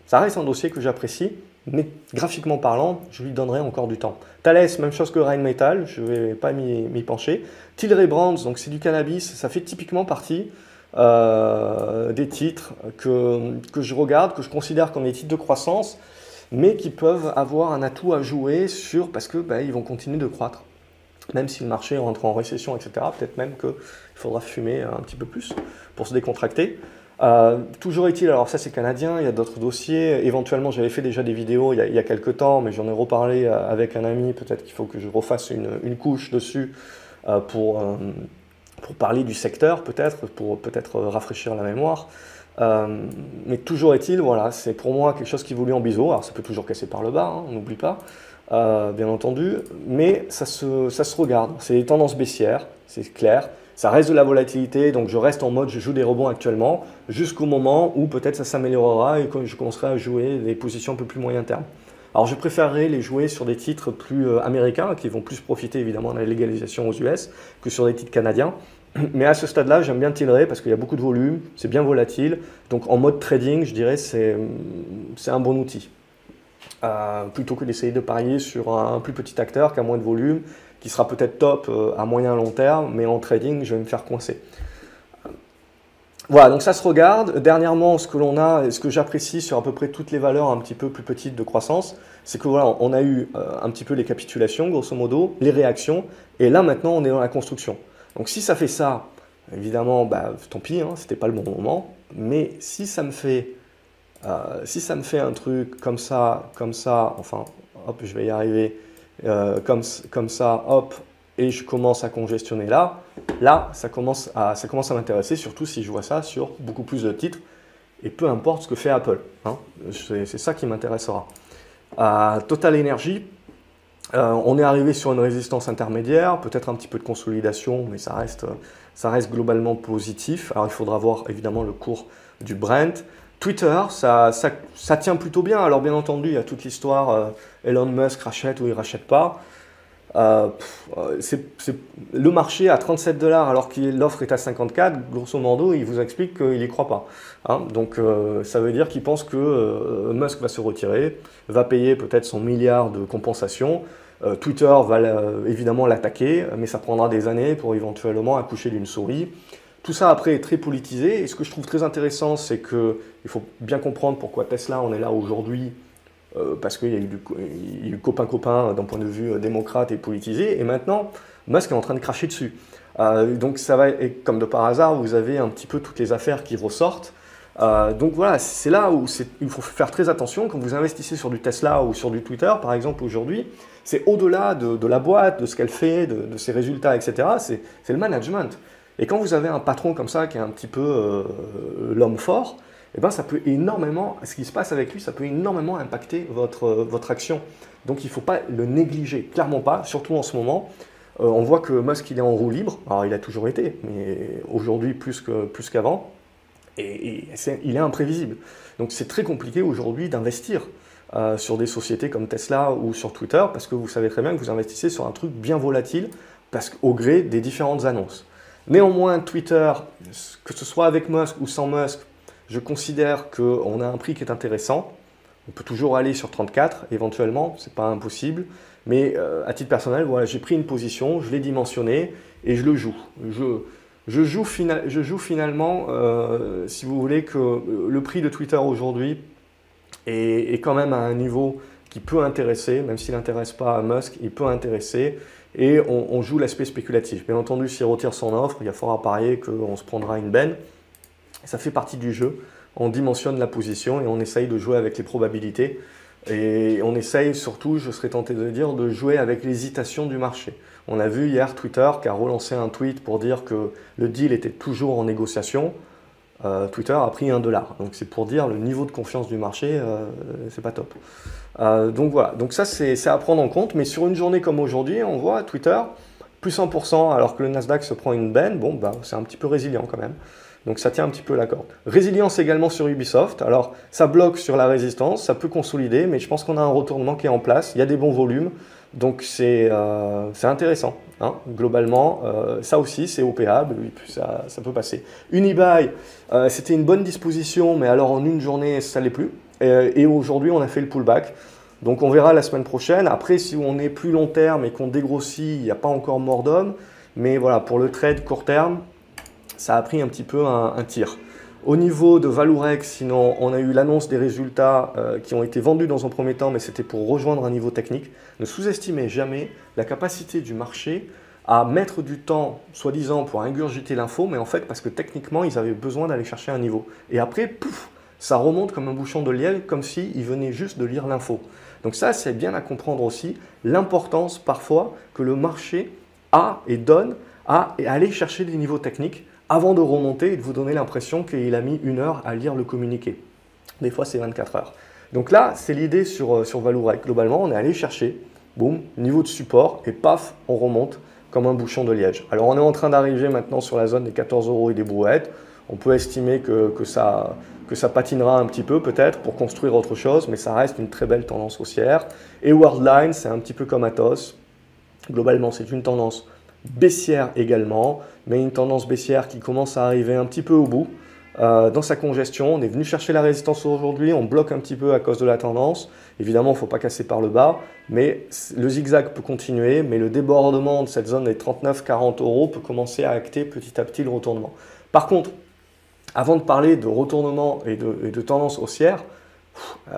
Ça reste un dossier que j'apprécie, mais graphiquement parlant, je lui donnerai encore du temps. Thales, même chose que Rheinmetall, je ne vais pas m'y pencher. Tilray Brands, donc c'est du cannabis, ça fait typiquement partie euh, des titres que, je regarde, que je considère comme des titres de croissance, mais qui peuvent avoir un atout à jouer sur, parce que bah, ils vont continuer de croître. Même si le marché rentre en récession, etc., peut-être même qu'il faudra fumer un petit peu plus pour se décontracter. Euh, toujours est-il, alors ça c'est canadien, il y a d'autres dossiers. Éventuellement, j'avais fait déjà des vidéos il y a, quelques temps, mais j'en ai reparlé euh, avec un ami. Peut-être qu'il faut que je refasse une, couche dessus euh, pour, pour parler du secteur, peut-être, pour peut-être rafraîchir la mémoire. mais toujours est-il, voilà, c'est pour moi quelque chose qui évolue en biseau. Alors ça peut toujours casser par le bas, hein, on n'oublie pas, bien entendu, mais ça se, ça se regarde. C'est des tendances baissières, c'est clair. Ça reste de la volatilité, donc je reste en mode je joue des rebonds actuellement, jusqu'au moment où peut-être ça s'améliorera et que je commencerai à jouer des positions un peu plus moyen terme. Alors je préférerais les jouer sur des titres plus euh, américains, qui vont plus profiter évidemment de la légalisation aux US, que sur des titres canadiens. [clears throat] Mais à ce stade-là, j'aime bien tirer parce qu'il y a beaucoup de volume, c'est bien volatile. Donc en mode trading, je dirais c'est c'est un bon outil. Euh, plutôt que d'essayer de parier sur un plus petit acteur qui a moins de volume qui sera peut-être top euh, à moyen long terme, mais en trading, je vais me faire coincer. Voilà, donc ça se regarde. Dernièrement, ce que l'on a, ce que j'apprécie sur à peu près toutes les valeurs un petit peu plus petites de croissance, c'est que voilà, on a eu euh, un petit peu les capitulations, grosso modo, les réactions, et là maintenant on est dans la construction. Donc si ça fait ça, évidemment, bah, tant pis, hein, c'était pas le bon moment. Mais si ça me fait, euh, si ça me fait un truc comme ça, comme ça, enfin, hop, je vais y arriver, euh, comme, ça, hop, et je commence à congestionner là, là, ça commence à, ça à m'intéresser, surtout si je vois ça sur beaucoup plus de titres, et peu importe ce que fait Apple. Hein, c'est ça qui m'intéressera. Total Energy, euh, on est arrivé sur une résistance intermédiaire, peut-être un petit peu de consolidation, mais ça reste, ça reste globalement positif. Alors il faudra voir évidemment le cours du Brent. Twitter, ça, ça, tient plutôt bien. Alors bien entendu, il y a toute l'histoire euh, Elon Musk rachète ou il rachète pas. Euh, euh, le marché à 37 dollars alors que l'offre est à 54, grosso modo, il vous explique qu'il n'y croit pas. Hein. Donc ça veut dire qu'il pense que Musk va se retirer, va payer peut-être son milliard de compensation, Twitter va évidemment l'attaquer, mais ça prendra des années pour éventuellement accoucher d'une souris. Tout ça après est très politisé et ce que je trouve très intéressant c'est qu'il faut bien comprendre pourquoi Tesla en est là aujourd'hui euh, parce qu'il y a eu copain-copain d'un point de vue euh, démocrate et politisé, et maintenant, Musk est en train de cracher dessus. Euh, donc ça va, et comme de par hasard, vous avez un petit peu toutes les affaires qui ressortent. donc voilà, c'est là où il faut faire très attention quand vous investissez sur du Tesla ou sur du Twitter, par exemple, aujourd'hui. C'est au-delà de, la boîte, de ce qu'elle fait, de, ses résultats, etc. C'est le management. Et quand vous avez un patron comme ça, qui est un petit peu l'homme fort, eh ben, ça peut énormément, ce qui se passe avec lui, ça peut énormément impacter votre, votre action. Donc il ne faut pas le négliger, clairement pas, surtout en ce moment. Euh, on voit que Musk, il est en roue libre. Alors il a toujours été, mais aujourd'hui plus qu'avant. Plus et, il est imprévisible. Donc c'est très compliqué aujourd'hui d'investir euh, sur des sociétés comme Tesla ou sur Twitter, parce que vous savez très bien que vous investissez sur un truc bien volatile, parce qu'au gré des différentes annonces. Néanmoins, Twitter, que ce soit avec Musk ou sans Musk, je considère qu'on a un prix qui est intéressant. On peut toujours aller sur 34, éventuellement, ce n'est pas impossible. Mais euh, à titre personnel, voilà, j'ai pris une position, je l'ai dimensionné et je le joue. Je, joue, finalement, euh, si vous voulez, que le prix de Twitter aujourd'hui est, est, quand même à un niveau qui peut intéresser, même s'il n'intéresse pas à Musk, il peut intéresser. Et on, on joue l'aspect spéculatif. Bien entendu, s'il retire son offre, il y a fort à parier qu'on se prendra une benne. Ça fait partie du jeu. On dimensionne la position et on essaye de jouer avec les probabilités. Et on essaye surtout, je serais tenté de dire, de jouer avec l'hésitation du marché. On a vu hier Twitter qui a relancé un tweet pour dire que le deal était toujours en négociation. Euh, Twitter a pris un dollar. Donc c'est pour dire le niveau de confiance du marché, euh, c'est pas top. Euh, donc voilà, donc ça c'est à prendre en compte. Mais sur une journée comme aujourd'hui, on voit Twitter plus 100% alors que le Nasdaq se prend une benne. Bon, bah, c'est un petit peu résilient quand même. Donc ça tient un petit peu la corde. Résilience également sur Ubisoft. Alors ça bloque sur la résistance, ça peut consolider, mais je pense qu'on a un retournement qui est en place. Il y a des bons volumes, donc c'est euh, intéressant. Hein. Globalement, euh, ça aussi c'est opérable, ça, ça, peut passer. Unibail, euh, c'était une bonne disposition, mais alors en une journée ça l'est plus. Et, aujourd'hui on a fait le pullback. Donc on verra la semaine prochaine. Après, si on est plus long terme et qu'on dégrossit, il n'y a pas encore mort d'homme. Mais voilà, pour le trade court terme, ça a pris un petit peu un, tir. Au niveau de Valourex, sinon, on a eu l'annonce des résultats euh, qui ont été vendus dans un premier temps, mais c'était pour rejoindre un niveau technique. Ne sous-estimez jamais la capacité du marché à mettre du temps, soi-disant, pour ingurgiter l'info, mais en fait, parce que techniquement, ils avaient besoin d'aller chercher un niveau. Et après, pouf, ça remonte comme un bouchon de lièvre, comme s'ils venaient juste de lire l'info. Donc ça, c'est bien à comprendre aussi l'importance parfois que le marché a et donne à aller chercher des niveaux techniques avant de remonter et de vous donner l'impression qu'il a mis une heure à lire le communiqué. Des fois, c'est 24 heures. Donc là, c'est l'idée sur, euh, sur Globalement, on est allé chercher, boum, niveau de support, et paf, on remonte comme un bouchon de liège. Alors, on est en train d'arriver maintenant sur la zone des 14 euros et des brouettes. On peut estimer que, que, ça, que ça patinera un petit peu peut-être pour construire autre chose, mais ça reste une très belle tendance haussière. Et Worldline, c'est un petit peu comme Atos. Globalement, c'est une tendance baissière également, mais une tendance baissière qui commence à arriver un petit peu au bout. Euh, dans sa congestion, on est venu chercher la résistance aujourd'hui, on bloque un petit peu à cause de la tendance. Évidemment, il ne faut pas casser par le bas, mais le zigzag peut continuer, mais le débordement de cette zone des 39-40 euros peut commencer à acter petit à petit le retournement. Par contre, avant de parler de retournement et de, tendance haussière, euh,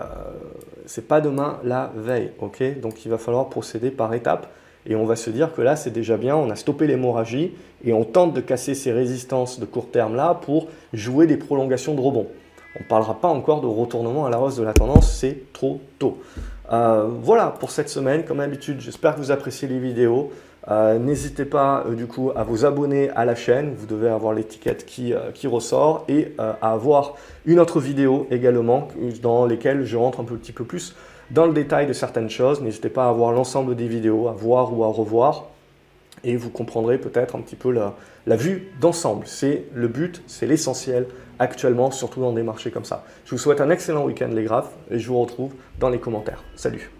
c'est pas demain la veille, ok? Donc il va falloir procéder par étapes. Et on va se dire que là, c'est déjà bien, on a stoppé l'hémorragie et on tente de casser ces résistances de court terme là pour jouer des prolongations de rebond. On ne parlera pas encore de retournement à la hausse de la tendance, c'est trop tôt. Euh, voilà pour cette semaine, comme d'habitude, j'espère que vous appréciez les vidéos. Euh, n'hésitez pas euh, du coup à vous abonner à la chaîne, vous devez avoir l'étiquette qui, qui, ressort et à avoir une autre vidéo également dans lesquelles je rentre un petit peu plus dans le détail de certaines choses. N'hésitez pas à voir l'ensemble des vidéos, à voir ou à revoir. Et vous comprendrez peut-être un petit peu la, vue d'ensemble. C'est le but, c'est l'essentiel actuellement, surtout dans des marchés comme ça. Je vous souhaite un excellent week-end les graphes et je vous retrouve dans les commentaires. Salut